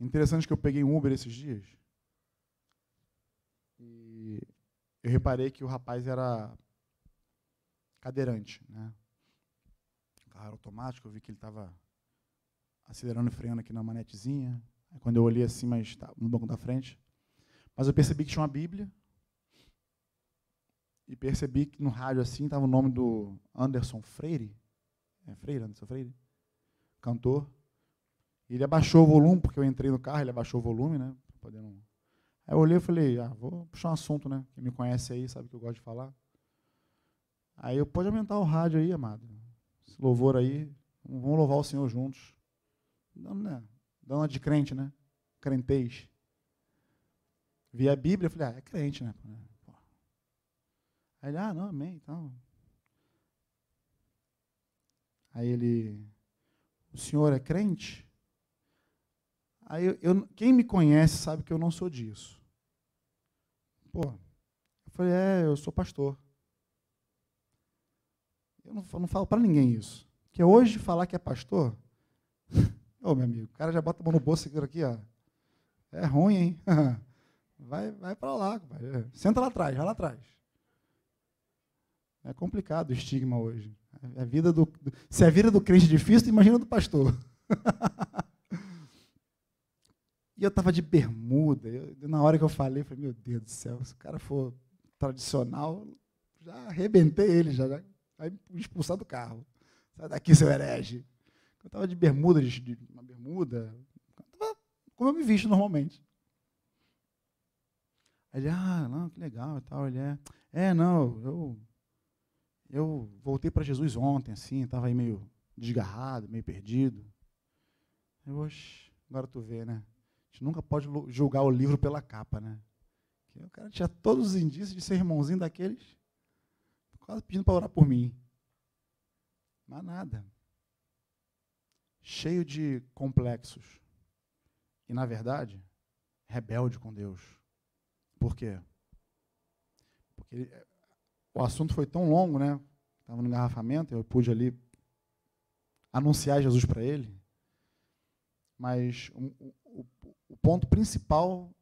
Interessante que eu peguei um Uber esses dias. E eu reparei que o rapaz era cadeirante, né? Carro automático, eu vi que ele estava acelerando e freando aqui na manetezinha. Aí quando eu olhei assim, mas tá no banco da frente. Mas eu percebi que tinha uma Bíblia e percebi que no rádio assim estava o nome do Anderson Freire. É Freire, Anderson Freire? Cantor. E ele abaixou o volume, porque eu entrei no carro, ele abaixou o volume, né? Podendo... Aí eu olhei e falei, ah, vou puxar um assunto, né? Quem me conhece aí sabe que eu gosto de falar. Aí eu pode aumentar o rádio aí, amado. Esse louvor aí, vamos louvar o Senhor juntos. Dando, né? Dando de crente, né? Crentez. Vi a Bíblia, falei, ah, é crente, né? Aí ele, ah, não, amém. Então. Aí ele, o senhor é crente? Aí eu, eu, quem me conhece sabe que eu não sou disso. Pô, eu falei, é, eu sou pastor. Eu não, não falo para ninguém isso. Porque hoje falar que é pastor, ô meu amigo, o cara já bota a mão no bolso aqui, ó. É ruim, hein? Vai, vai para lá, senta lá atrás, vai lá atrás. É complicado o estigma hoje. É a vida do, se a vida do crente é difícil, imagina do pastor. e eu estava de bermuda. Eu, na hora que eu falei, eu falei, meu Deus do céu, se o cara for tradicional, já arrebentei ele, já, já me expulsar do carro. Sai daqui, seu herege. Eu estava de bermuda, de, de uma bermuda, como eu me visto normalmente. Aí ele, ah, não, que legal e tal. Ele é, é, não, eu eu voltei para Jesus ontem, assim, estava aí meio desgarrado, meio perdido. Eu, oxe, agora tu vê, né? A gente nunca pode julgar o livro pela capa, né? Porque o cara tinha todos os indícios de ser irmãozinho daqueles, quase pedindo para orar por mim. Mas nada. Cheio de complexos. E, na verdade, rebelde com Deus. Por quê? Porque o assunto foi tão longo, né? Estava no engarrafamento, eu pude ali anunciar Jesus para ele. Mas o, o, o, ponto principal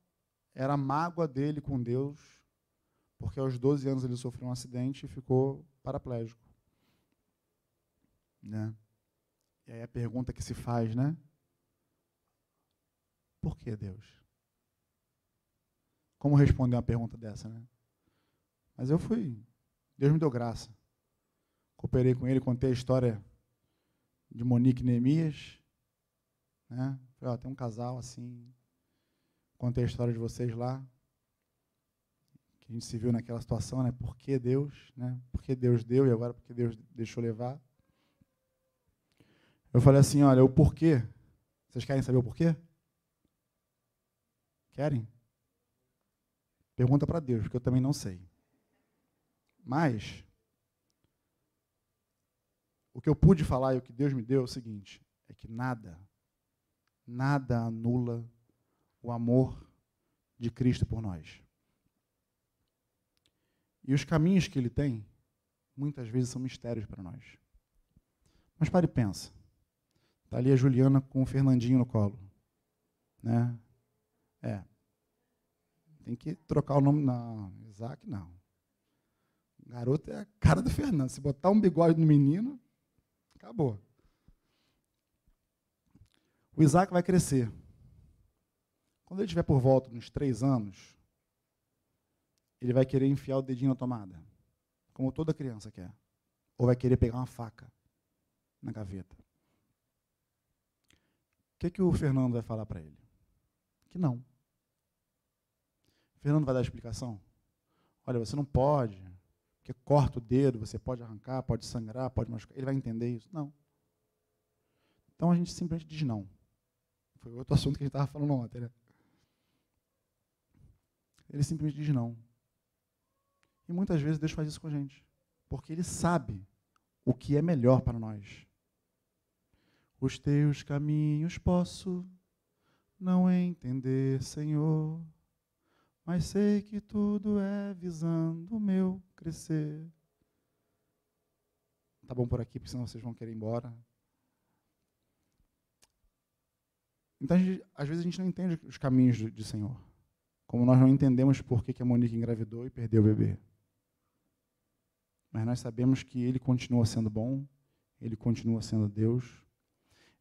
era a mágoa dele com Deus, porque aos 12 anos ele sofreu um acidente e ficou paraplégico. Né? E aí a pergunta que se faz, né? Por que Deus? Como responder uma pergunta dessa, né? Mas eu fui Deus me deu graça. Cooperei com ele, contei a história de Monique Neemias. Né? Falei, ó, tem um casal assim, contei a história de vocês lá, a gente se viu naquela situação, né? Por que Deus, né? Por que Deus deu e agora por que Deus deixou levar? Eu falei assim, olha, o porquê. Vocês querem saber o porquê? Querem? Pergunta para Deus, porque eu também não sei. Mas o que eu pude falar e o que Deus me deu é o seguinte: é que nada, nada anula o amor de Cristo por nós. E os caminhos que ele tem, muitas vezes são mistérios para nós. Mas pare e pensa. Está ali a Juliana com o Fernandinho no colo. Né? É. Tem que trocar o nome. Não, Isaac não. O garoto é a cara do Fernando. Se botar um bigode no menino, acabou. O Isaac vai crescer. Quando ele estiver por volta uns três anos, ele vai querer enfiar o dedinho na tomada, como toda criança quer. Ou vai querer pegar uma faca na gaveta. O que, que o Fernando vai falar para ele? Que não. O Fernando vai dar a explicação. Olha, você não pode, porque corta o dedo, você pode arrancar, pode sangrar, pode machucar. Ele vai entender isso? Não. Então a gente simplesmente diz não. Foi outro assunto que a gente estava falando ontem, né? Ele simplesmente diz não. E muitas vezes Deus faz isso com a gente, porque Ele sabe o que é melhor para nós. Os teus caminhos posso não entender, Senhor, mas sei que tudo é visando o meu crescer. Tá bom por aqui, porque senão vocês vão querer ir embora. Então, gente, às vezes a gente não entende os caminhos do, do Senhor. Como nós não entendemos por que, que a Monique engravidou e perdeu o bebê. Mas nós sabemos que Ele continua sendo bom, Ele continua sendo Deus.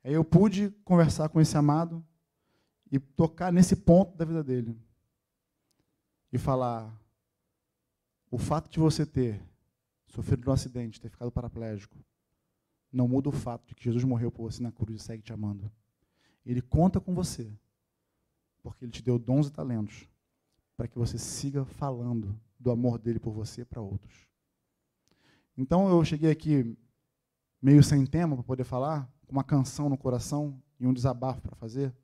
Aí eu pude conversar com esse amado e tocar nesse ponto da vida dele. E falar: o fato de você ter sofrido um acidente, ter ficado paraplégico, não muda o fato de que Jesus morreu por você na cruz e segue te amando. Ele conta com você, porque Ele te deu dons e talentos para que você siga falando do amor dele por você para outros. Então eu cheguei aqui meio sem tema para poder falar, com uma canção no coração e um desabafo para fazer.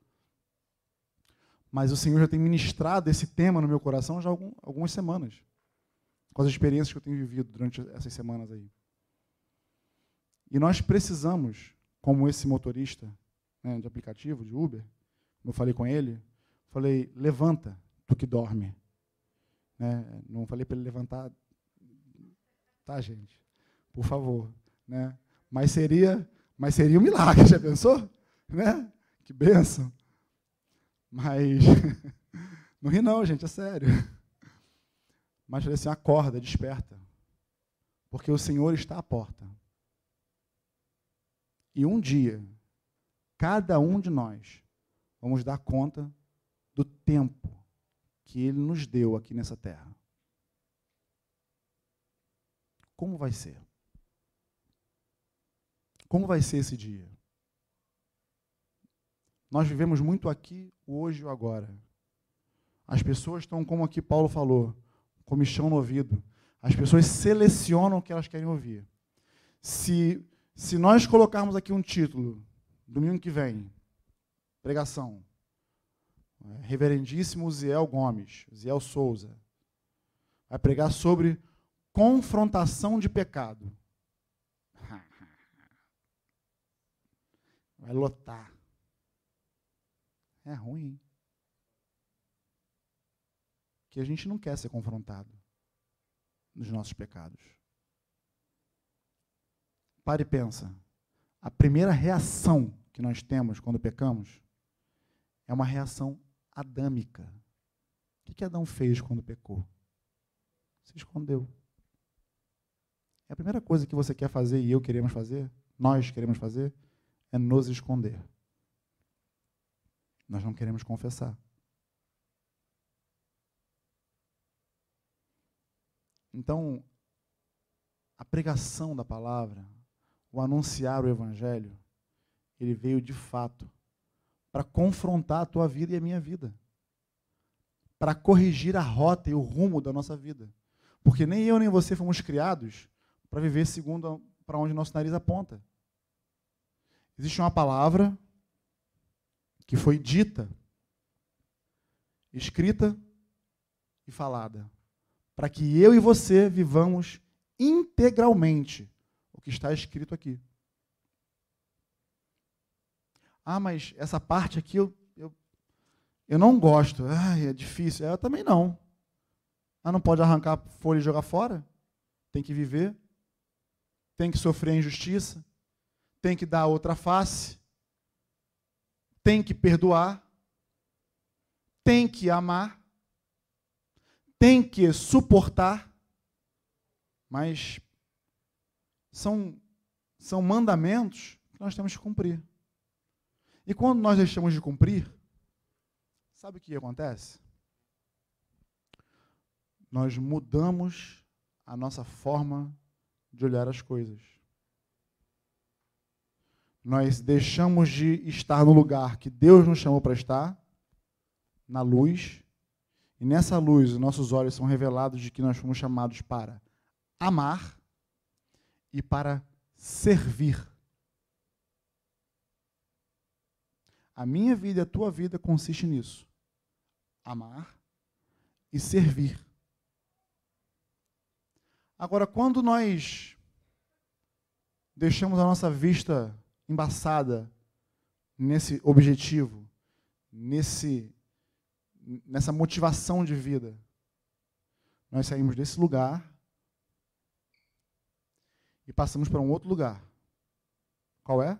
Mas o Senhor já tem ministrado esse tema no meu coração já há algumas semanas, com as experiências que eu tenho vivido durante essas semanas aí. E nós precisamos, como esse motorista né, de aplicativo, de Uber, como eu falei com ele, falei, levanta, do que dorme. Né? Não falei para ele levantar, tá, gente? Por favor, né? Mas seria, mas seria um milagre, já pensou? Né? Que benção. Mas não ri não, gente, é sério. Mas falei assim, acorda, desperta. Porque o Senhor está à porta. E um dia, cada um de nós vamos dar conta do tempo que Ele nos deu aqui nessa terra. Como vai ser? Como vai ser esse dia? Nós vivemos muito aqui, hoje ou agora. As pessoas estão, como aqui Paulo falou, comichão no ouvido. As pessoas selecionam o que elas querem ouvir. Se, se nós colocarmos aqui um título, domingo que vem, pregação, Reverendíssimo Ziel Gomes, Ziel Souza, vai pregar sobre confrontação de pecado. Vai lotar. É ruim. Que a gente não quer ser confrontado nos nossos pecados. Pare e pensa. A primeira reação que nós temos quando pecamos é uma reação adâmica. O que Adão fez quando pecou? Se escondeu. É a primeira coisa que você quer fazer e eu queremos fazer, nós queremos fazer, é nos esconder. Nós não queremos confessar. Então, a pregação da palavra, o anunciar o evangelho, ele veio de fato para confrontar a tua vida e a minha vida. para corrigir a rota e o rumo da nossa vida. Porque nem eu nem você fomos criados para viver segundo para onde nosso nariz aponta. Existe uma palavra que foi dita, escrita e falada, para que eu e você vivamos integralmente o que está escrito aqui. Ah, mas essa parte aqui eu, eu, eu não gosto. Ai, é difícil. Eu também não. Ah, não pode arrancar folha e jogar fora? Tem que viver. Tem que sofrer injustiça. Tem que dar outra face. Tem que perdoar. Tem que amar. Tem que suportar. Mas são, são mandamentos que nós temos que cumprir. E quando nós deixamos de cumprir, sabe o que acontece? Nós mudamos a nossa forma de olhar as coisas. Nós deixamos de estar no lugar que Deus nos chamou para estar, na luz, e nessa luz os nossos olhos são revelados de que nós fomos chamados para amar e para servir. A minha vida e a tua vida consiste nisso: amar e servir. Agora, quando nós deixamos a nossa vista embaçada nesse objetivo, nesse nessa motivação de vida, nós saímos desse lugar e passamos para um outro lugar. Qual é?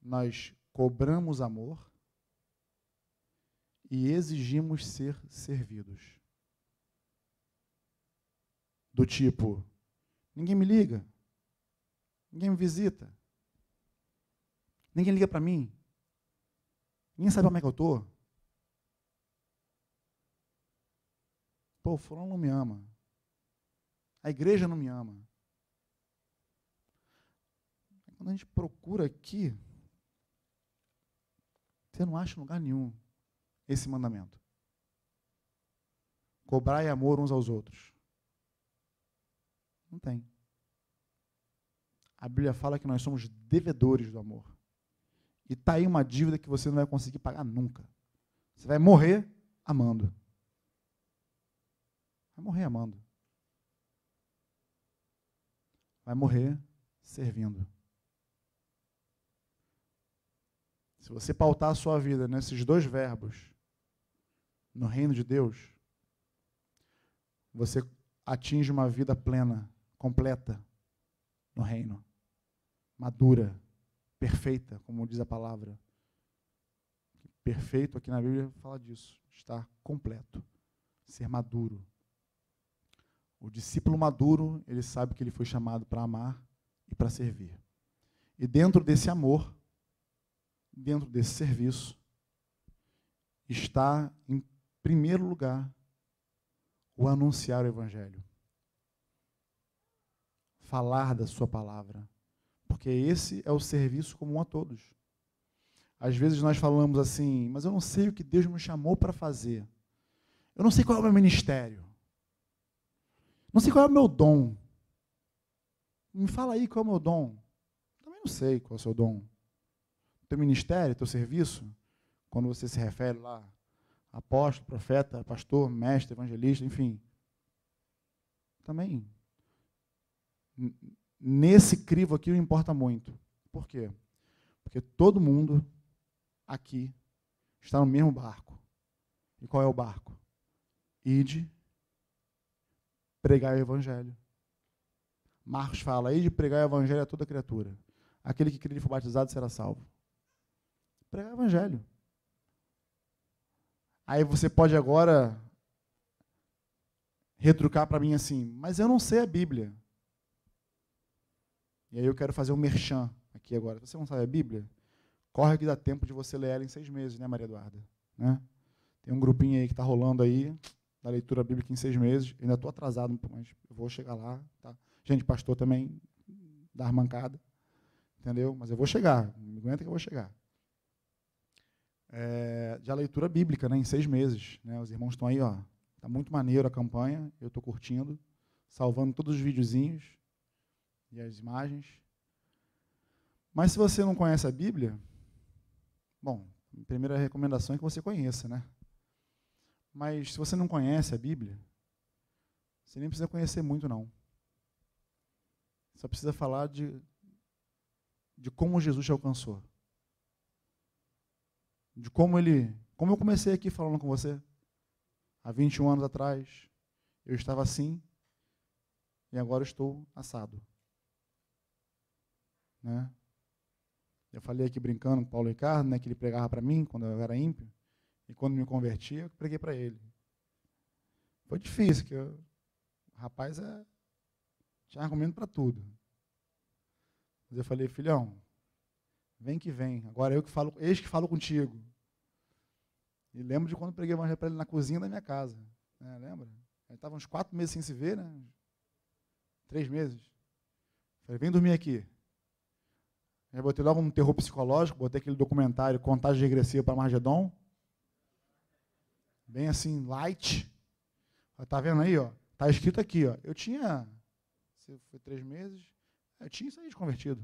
Nós cobramos amor e exigimos ser servidos. Do tipo, ninguém me liga, ninguém me visita, ninguém liga para mim, ninguém sabe como é que eu estou. Pô, fulano não me ama. A igreja não me ama. Quando a gente procura aqui, você não acha em lugar nenhum esse mandamento. Cobrar e amor uns aos outros. Não tem. A Bíblia fala que nós somos devedores do amor. E está aí uma dívida que você não vai conseguir pagar nunca. Você vai morrer amando. Vai morrer amando. Vai morrer servindo. Se você pautar a sua vida nesses dois verbos, no reino de Deus, você atinge uma vida plena, completa no reino, madura, perfeita, como diz a palavra. Perfeito aqui na Bíblia fala disso, estar completo, ser maduro. O discípulo maduro, ele sabe que ele foi chamado para amar e para servir. E dentro desse amor, dentro desse serviço está, em primeiro lugar, o anunciar o Evangelho. Falar da Sua palavra. Porque esse é o serviço comum a todos. Às vezes nós falamos assim, mas eu não sei o que Deus me chamou para fazer. Eu não sei qual é o meu ministério. Não sei qual é o meu dom. Me fala aí qual é o meu dom. Também não sei qual é o seu dom teu ministério, teu serviço, quando você se refere lá, apóstolo, profeta, pastor, mestre, evangelista, enfim. Também. Nesse crivo aqui não importa muito. Por quê? Porque todo mundo aqui está no mesmo barco. E qual é o barco? Ide pregar o evangelho. Marcos fala, ide pregar o evangelho a toda criatura. Aquele que crer e for batizado será salvo. Pregar o evangelho. Aí você pode agora retrucar para mim assim, mas eu não sei a Bíblia. E aí eu quero fazer um merchan aqui agora. Você não sabe a Bíblia? Corre que dá tempo de você ler ela em seis meses, né, Maria Eduarda? Né? Tem um grupinho aí que está rolando aí, da leitura bíblica em seis meses. Eu ainda estou atrasado, mas eu vou chegar lá. Tá? Gente, pastor também dá mancada. Entendeu? Mas eu vou chegar. Me aguenta que eu vou chegar. é, a leitura bíblica, né, em seis meses. Né? Os irmãos estão aí, ó. Tá muito maneiro a campanha, eu estou curtindo, salvando todos os videozinhos e as imagens. Mas se você não conhece a Bíblia, bom, a primeira recomendação é que você conheça, né? Mas se você não conhece a Bíblia, você nem precisa conhecer muito, não. Só precisa falar de, de como Jesus te alcançou de como ele, como eu comecei aqui falando com você, há 21 anos atrás, eu estava assim e agora estou assado. Né? Eu falei aqui brincando com Paulo Ricardo, né, que ele pregava para mim quando eu era ímpio, e quando me converti, eu preguei para ele. Foi difícil, que eu, o rapaz é, tinha argumento para tudo. Mas eu falei, filhão, Vem que vem. Agora eu que falo, eis que falo contigo. E lembro de quando preguei o evangelho para ele na cozinha da minha casa. Né, lembra? Ele estava uns quatro meses sem se ver, né? Três meses. Falei, vem dormir aqui. Eu botei logo um terror psicológico, botei aquele documentário Contagem Regressiva para Margedon. Bem assim, light. Tá vendo aí, ó? Tá escrito aqui, ó. Eu tinha, foi três meses, eu tinha isso aí de convertido.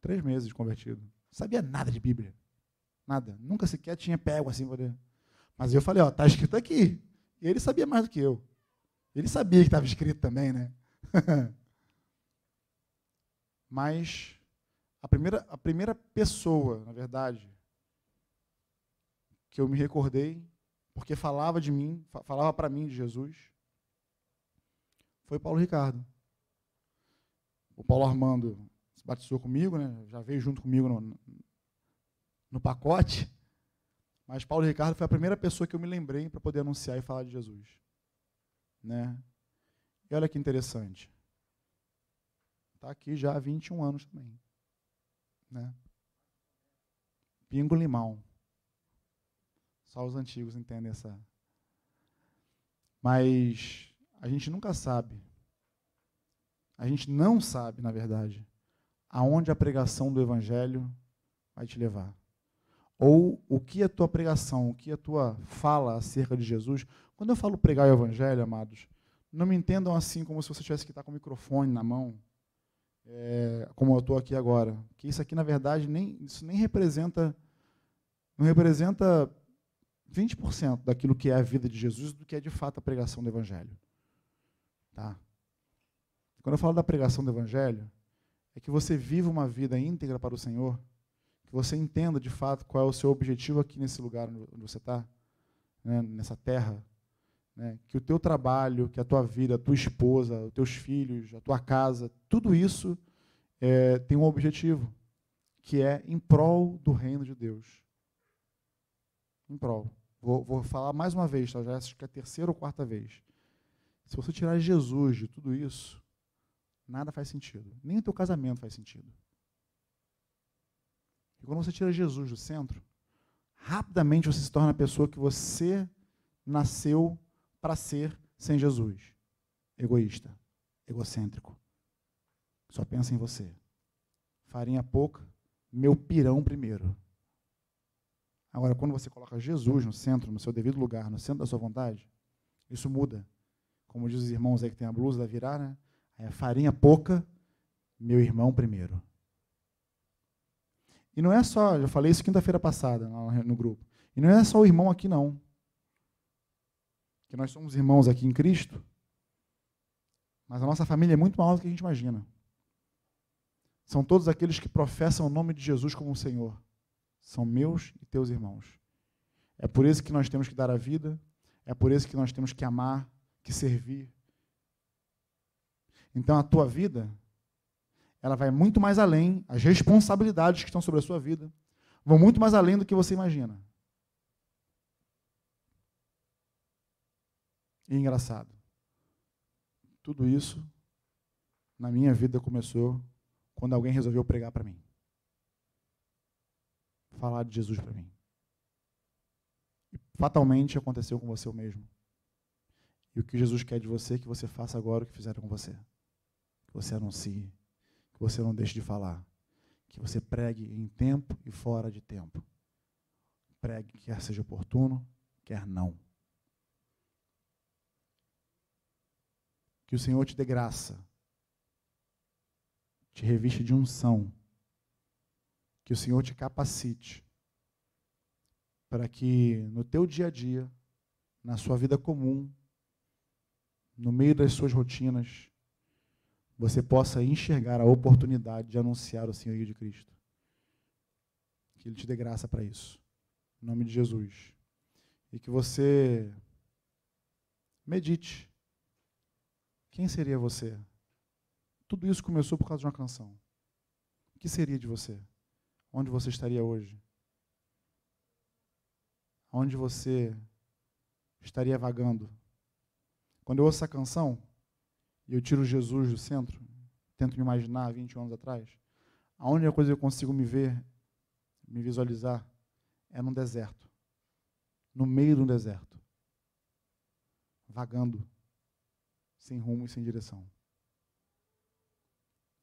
Três meses de convertido. Não sabia nada de Bíblia. Nada. Nunca sequer tinha pego assim. Poder. Mas eu falei, ó, tá escrito aqui. E ele sabia mais do que eu. Ele sabia que estava escrito também, né? Mas a primeira, a primeira pessoa, na verdade, que eu me recordei, porque falava de mim, falava para mim de Jesus, foi Paulo Ricardo. O Paulo Armando se batizou comigo, né? já veio junto comigo no, no pacote. Mas Paulo Ricardo foi a primeira pessoa que eu me lembrei para poder anunciar e falar de Jesus. Né? E olha que interessante. Está aqui já há 21 anos também. Né? Pingo limão. Só os antigos entendem essa. Mas a gente nunca sabe. A gente não sabe, na verdade, aonde a pregação do Evangelho vai te levar. Ou o que a tua pregação, o que a tua fala acerca de Jesus. Quando eu falo pregar o Evangelho, amados, não me entendam assim como se você tivesse que estar com o microfone na mão, é, como eu estou aqui agora. Que isso aqui, na verdade, nem, isso nem representa, não representa 20% daquilo que é a vida de Jesus, do que é de fato a pregação do Evangelho. Tá? Quando eu falo da pregação do Evangelho, é que você viva uma vida íntegra para o Senhor, que você entenda de fato qual é o seu objetivo aqui nesse lugar onde você está, né, nessa terra, né, que o teu trabalho, que a tua vida, a tua esposa, os teus filhos, a tua casa, tudo isso é, tem um objetivo, que é em prol do reino de Deus. Em prol. Vou, vou falar mais uma vez, tá? já acho que é a terceira ou quarta vez. Se você tirar Jesus de tudo isso, nada faz sentido. Nem o teu casamento faz sentido. E quando você tira Jesus do centro, rapidamente você se torna a pessoa que você nasceu para ser sem Jesus. Egoísta, egocêntrico. Só pensa em você. Farinha pouca, meu pirão primeiro. Agora, quando você coloca Jesus no centro, no seu devido lugar, no centro da sua vontade, isso muda. Como diz os irmãos aí que tem a blusa da virar, né? É, farinha pouca, meu irmão primeiro. E não é só, já falei isso quinta-feira passada no grupo. E não é só o irmão aqui, não. Que nós somos irmãos aqui em Cristo, mas a nossa família é muito maior do que a gente imagina. São todos aqueles que professam o nome de Jesus como Senhor. São meus e teus irmãos. É por isso que nós temos que dar a vida, é por isso que nós temos que amar, que servir, então a tua vida, ela vai muito mais além, as responsabilidades que estão sobre a sua vida vão muito mais além do que você imagina. E engraçado, tudo isso na minha vida começou quando alguém resolveu pregar para mim. Falar de Jesus para mim. E fatalmente aconteceu com você o mesmo. E o que Jesus quer de você é que você faça agora o que fizeram com você que você anuncie, que você não deixe de falar, que você pregue em tempo e fora de tempo. pregue, quer seja oportuno, quer não. Que o Senhor te dê graça, te reviste de unção, que o Senhor te capacite para que no teu dia a dia, na sua vida comum, no meio das suas rotinas, você possa enxergar a oportunidade de anunciar o Senhorio de Cristo. Que Ele te dê graça para isso. Em nome de Jesus. E que você medite. Quem seria você? Tudo isso começou por causa de uma canção. O que seria de você? Onde você estaria hoje? Onde você estaria vagando? Quando eu ouço essa canção, e eu tiro Jesus do centro, tento me imaginar 20 anos atrás, a única coisa que eu consigo me ver, me visualizar, é num deserto. No meio de um deserto. Vagando, sem rumo e sem direção.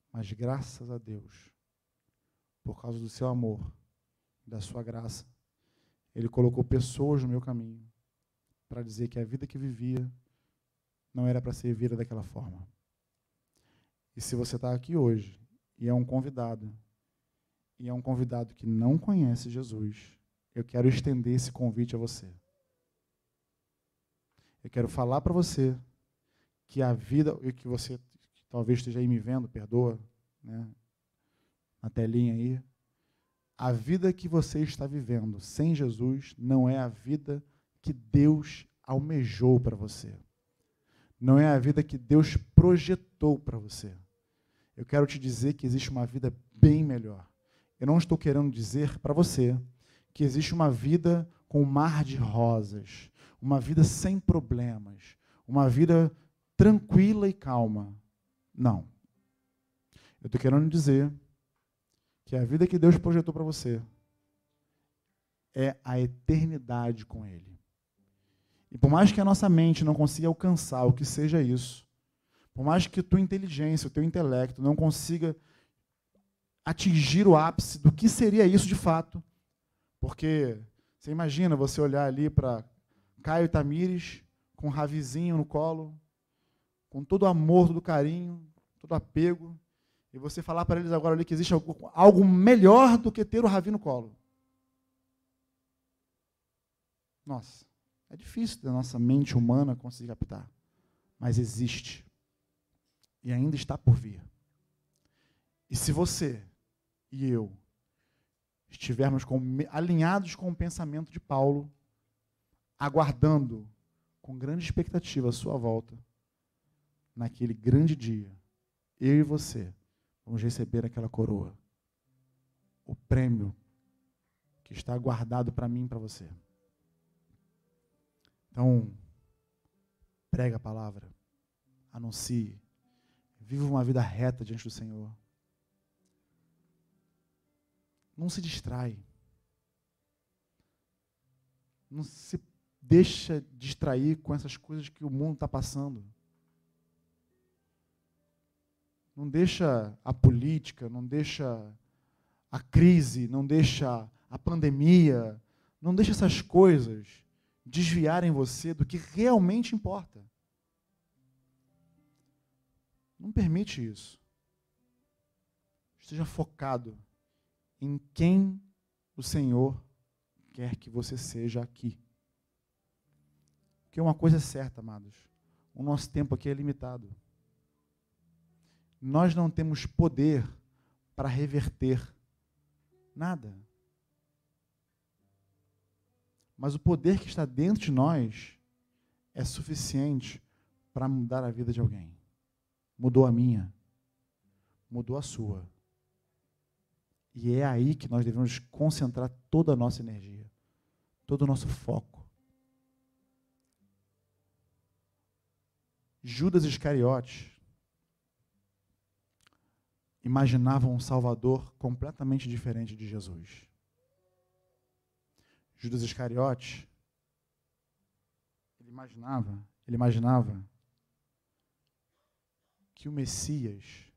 Mas graças a Deus, por causa do seu amor, da sua graça, Ele colocou pessoas no meu caminho para dizer que a vida que vivia não era para ser vivida daquela forma. E se você está aqui hoje e é um convidado, e é um convidado que não conhece Jesus, eu quero estender esse convite a você. Eu quero falar para você que a vida, e que você que talvez esteja aí me vendo, perdoa, né, na telinha aí, a vida que você está vivendo sem Jesus não é a vida que Deus almejou para você não é a vida que Deus projetou para você. Eu quero te dizer que existe uma vida bem melhor. Eu não estou querendo dizer para você que existe uma vida com um mar de rosas, uma vida sem problemas, uma vida tranquila e calma. Não. Eu estou querendo dizer que a vida que Deus projetou para você é a eternidade com Ele. E por mais que a nossa mente não consiga alcançar o que seja isso, por mais que tua inteligência, o teu intelecto não consiga atingir o ápice do que seria isso de fato, porque você imagina você olhar ali para Caio Tamires com Ravizinho no colo, com todo o amor, todo o carinho, todo o apego, e você falar para eles agora ali que existe algo, algo melhor do que ter o Ravi no colo. Nossa. É difícil da nossa mente humana conseguir captar, mas existe. E ainda está por vir. E se você e eu estivermos com, alinhados com o pensamento de Paulo, aguardando com grande expectativa a sua volta, naquele grande dia, eu e você vamos receber aquela coroa, o prêmio que está guardado para mim e para você. Então, prega a palavra, anuncie, viva uma vida reta diante do Senhor. Não se distrai. Não se deixa distrair com essas coisas que o mundo está passando. Não deixa a política, não deixa a crise, não deixa a pandemia, não deixa essas coisas desviarem você do que realmente importa. Não permite isso. Esteja focado em quem o Senhor quer que você seja aqui. Porque uma coisa é certa, amados: o nosso tempo aqui é limitado. Nós não temos poder para reverter nada. Mas o poder que está dentro de nós é suficiente para mudar a vida de alguém. Mudou a minha, mudou a sua. E é aí que nós devemos concentrar toda a nossa energia, todo o nosso foco. Judas Iscariotes imaginava um Salvador completamente diferente de Jesus. Judas Iscariote, ele imaginava, ele imaginava que o Messias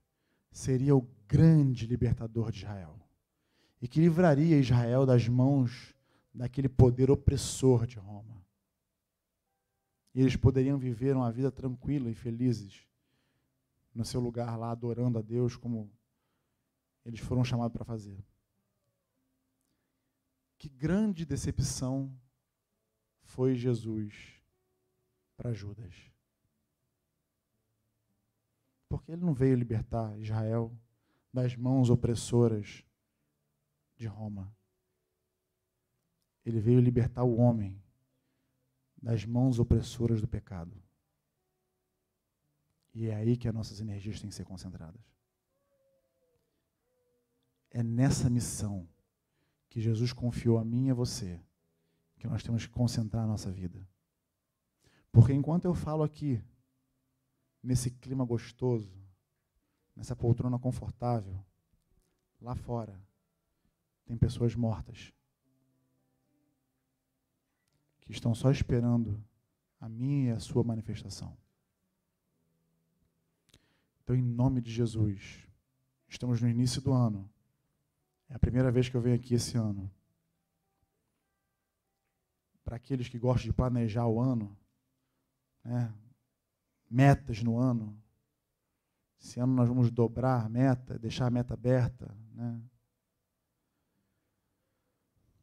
seria o grande libertador de Israel e que livraria Israel das mãos daquele poder opressor de Roma. E eles poderiam viver uma vida tranquila e felizes no seu lugar lá, adorando a Deus como eles foram chamados para fazer. Que grande decepção foi Jesus para Judas. Porque ele não veio libertar Israel das mãos opressoras de Roma. Ele veio libertar o homem das mãos opressoras do pecado. E é aí que as nossas energias têm que ser concentradas. É nessa missão que Jesus confiou a mim e a você que nós temos que concentrar a nossa vida. Porque enquanto eu falo aqui, nesse clima gostoso, nessa poltrona confortável, lá fora, tem pessoas mortas que estão só esperando a minha e a sua manifestação. Então, em nome de Jesus, estamos no início do ano. É a primeira vez que eu venho aqui esse ano. Para aqueles que gostam de planejar o ano, né, metas no ano. Esse ano nós vamos dobrar a meta, deixar a meta aberta. Né?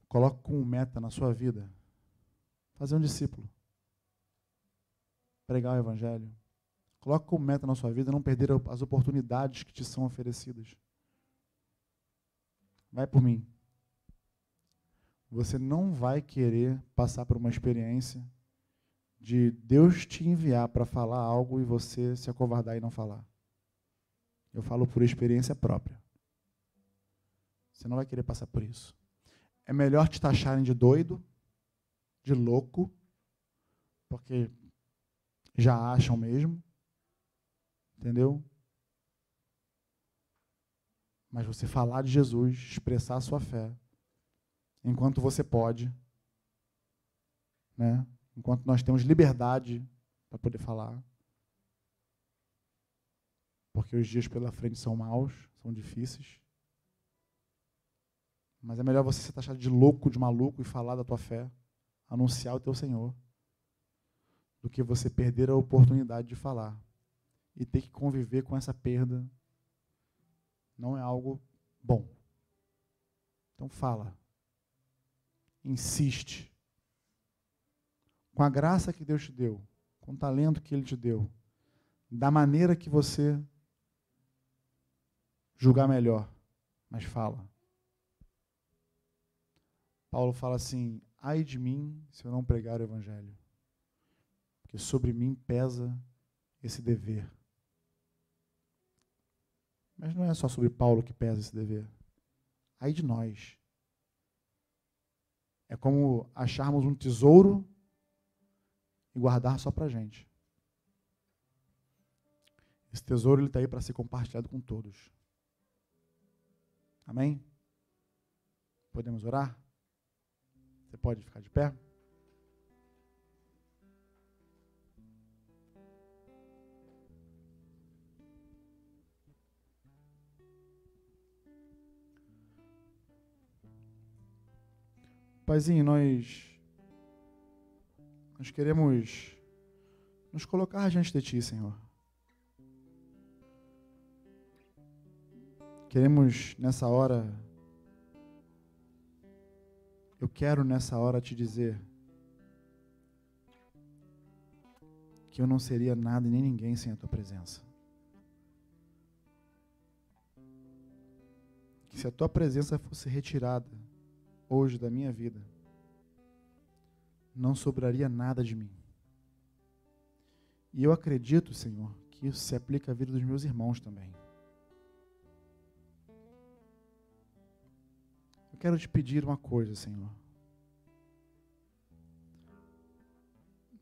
Coloque como meta na sua vida fazer um discípulo, pregar o Evangelho. Coloque como meta na sua vida não perder as oportunidades que te são oferecidas. Vai por mim. Você não vai querer passar por uma experiência de Deus te enviar para falar algo e você se acovardar e não falar. Eu falo por experiência própria. Você não vai querer passar por isso. É melhor te taxarem de doido de louco, porque já acham mesmo, entendeu? Mas você falar de Jesus, expressar a sua fé, enquanto você pode, né? enquanto nós temos liberdade para poder falar, porque os dias pela frente são maus, são difíceis. Mas é melhor você ser taxado de louco, de maluco e falar da tua fé anunciar o teu Senhor, do que você perder a oportunidade de falar e ter que conviver com essa perda. Não é algo bom. Então fala. Insiste. Com a graça que Deus te deu, com o talento que Ele te deu, da maneira que você julgar melhor, mas fala. Paulo fala assim: ai de mim se eu não pregar o Evangelho, porque sobre mim pesa esse dever. Mas não é só sobre Paulo que pesa esse dever. Ai de nós. É como acharmos um tesouro e guardar só para gente. Esse tesouro está aí para ser compartilhado com todos. Amém? Podemos orar? Você pode ficar de pé? Paizinho, nós nós queremos nos colocar diante de Ti, Senhor. Queremos nessa hora eu quero nessa hora te dizer que eu não seria nada e nem ninguém sem a tua presença. Que se a tua presença fosse retirada hoje da minha vida, não sobraria nada de mim. E eu acredito, Senhor, que isso se aplica à vida dos meus irmãos também. Eu quero te pedir uma coisa, Senhor.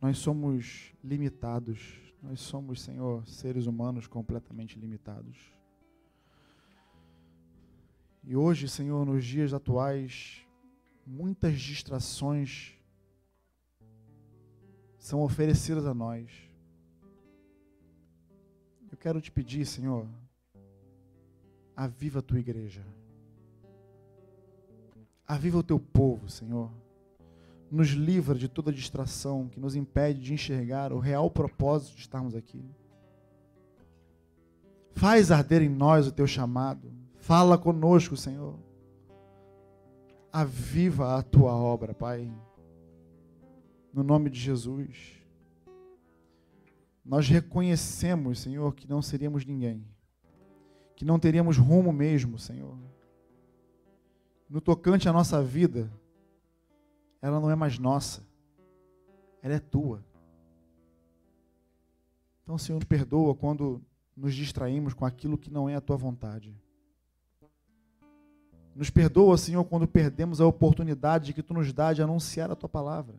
Nós somos limitados. Nós somos, Senhor, seres humanos completamente limitados. E hoje, Senhor, nos dias atuais, muitas distrações são oferecidas a nós. Eu quero te pedir, Senhor, aviva a tua igreja. Aviva o teu povo, Senhor. nos livra de toda distração que nos impede de enxergar o real propósito de estarmos aqui. Faz arder em nós o teu chamado. Fala conosco, Senhor. Aviva a tua obra, Pai. No nome de Jesus. Nós reconhecemos, Senhor, que não seríamos ninguém. Que não teríamos rumo mesmo, Senhor. No tocante à nossa vida, ela não é mais nossa. Ela é tua. Então, Senhor, perdoa quando nos distraímos com aquilo que não é a tua vontade. Nos perdoa, Senhor, quando perdemos a oportunidade que tu nos dá de anunciar a tua palavra.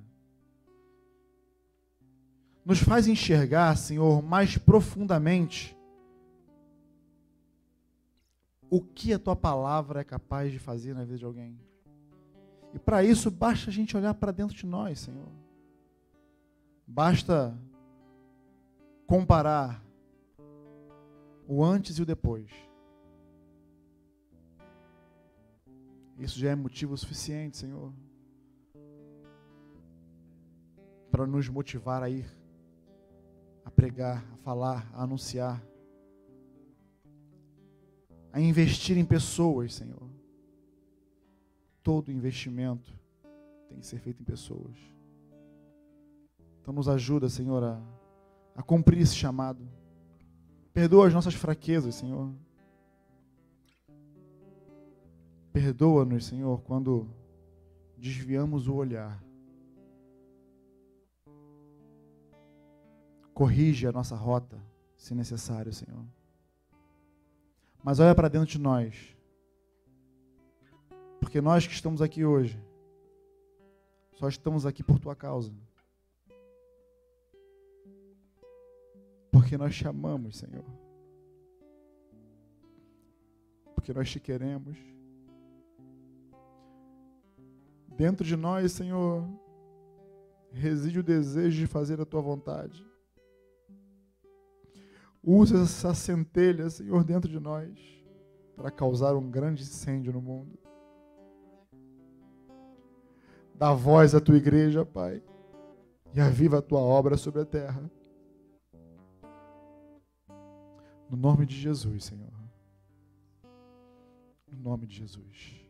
Nos faz enxergar, Senhor, mais profundamente o que a tua palavra é capaz de fazer na vida de alguém. E para isso basta a gente olhar para dentro de nós, Senhor. Basta comparar o antes e o depois. Isso já é motivo suficiente, Senhor, para nos motivar a ir, a pregar, a falar, a anunciar, a investir em pessoas, Senhor. Todo investimento tem que ser feito em pessoas. Então nos ajuda, Senhor, a, a cumprir esse chamado. Perdoa as nossas fraquezas, Senhor. Perdoa-nos, Senhor, quando desviamos o olhar. Corrige a nossa rota, se necessário, Senhor. Mas olha para dentro de nós. Porque nós que estamos aqui hoje, só estamos aqui por tua causa. Porque nós te amamos, Senhor. Porque nós te queremos. Dentro de nós, Senhor, reside o desejo de fazer a tua vontade. Usa essa centelha, Senhor, dentro de nós, para causar um grande incêndio no mundo. Dá voz à tua igreja, Pai, e aviva a tua obra sobre a terra. No nome de Jesus, Senhor. No nome de Jesus.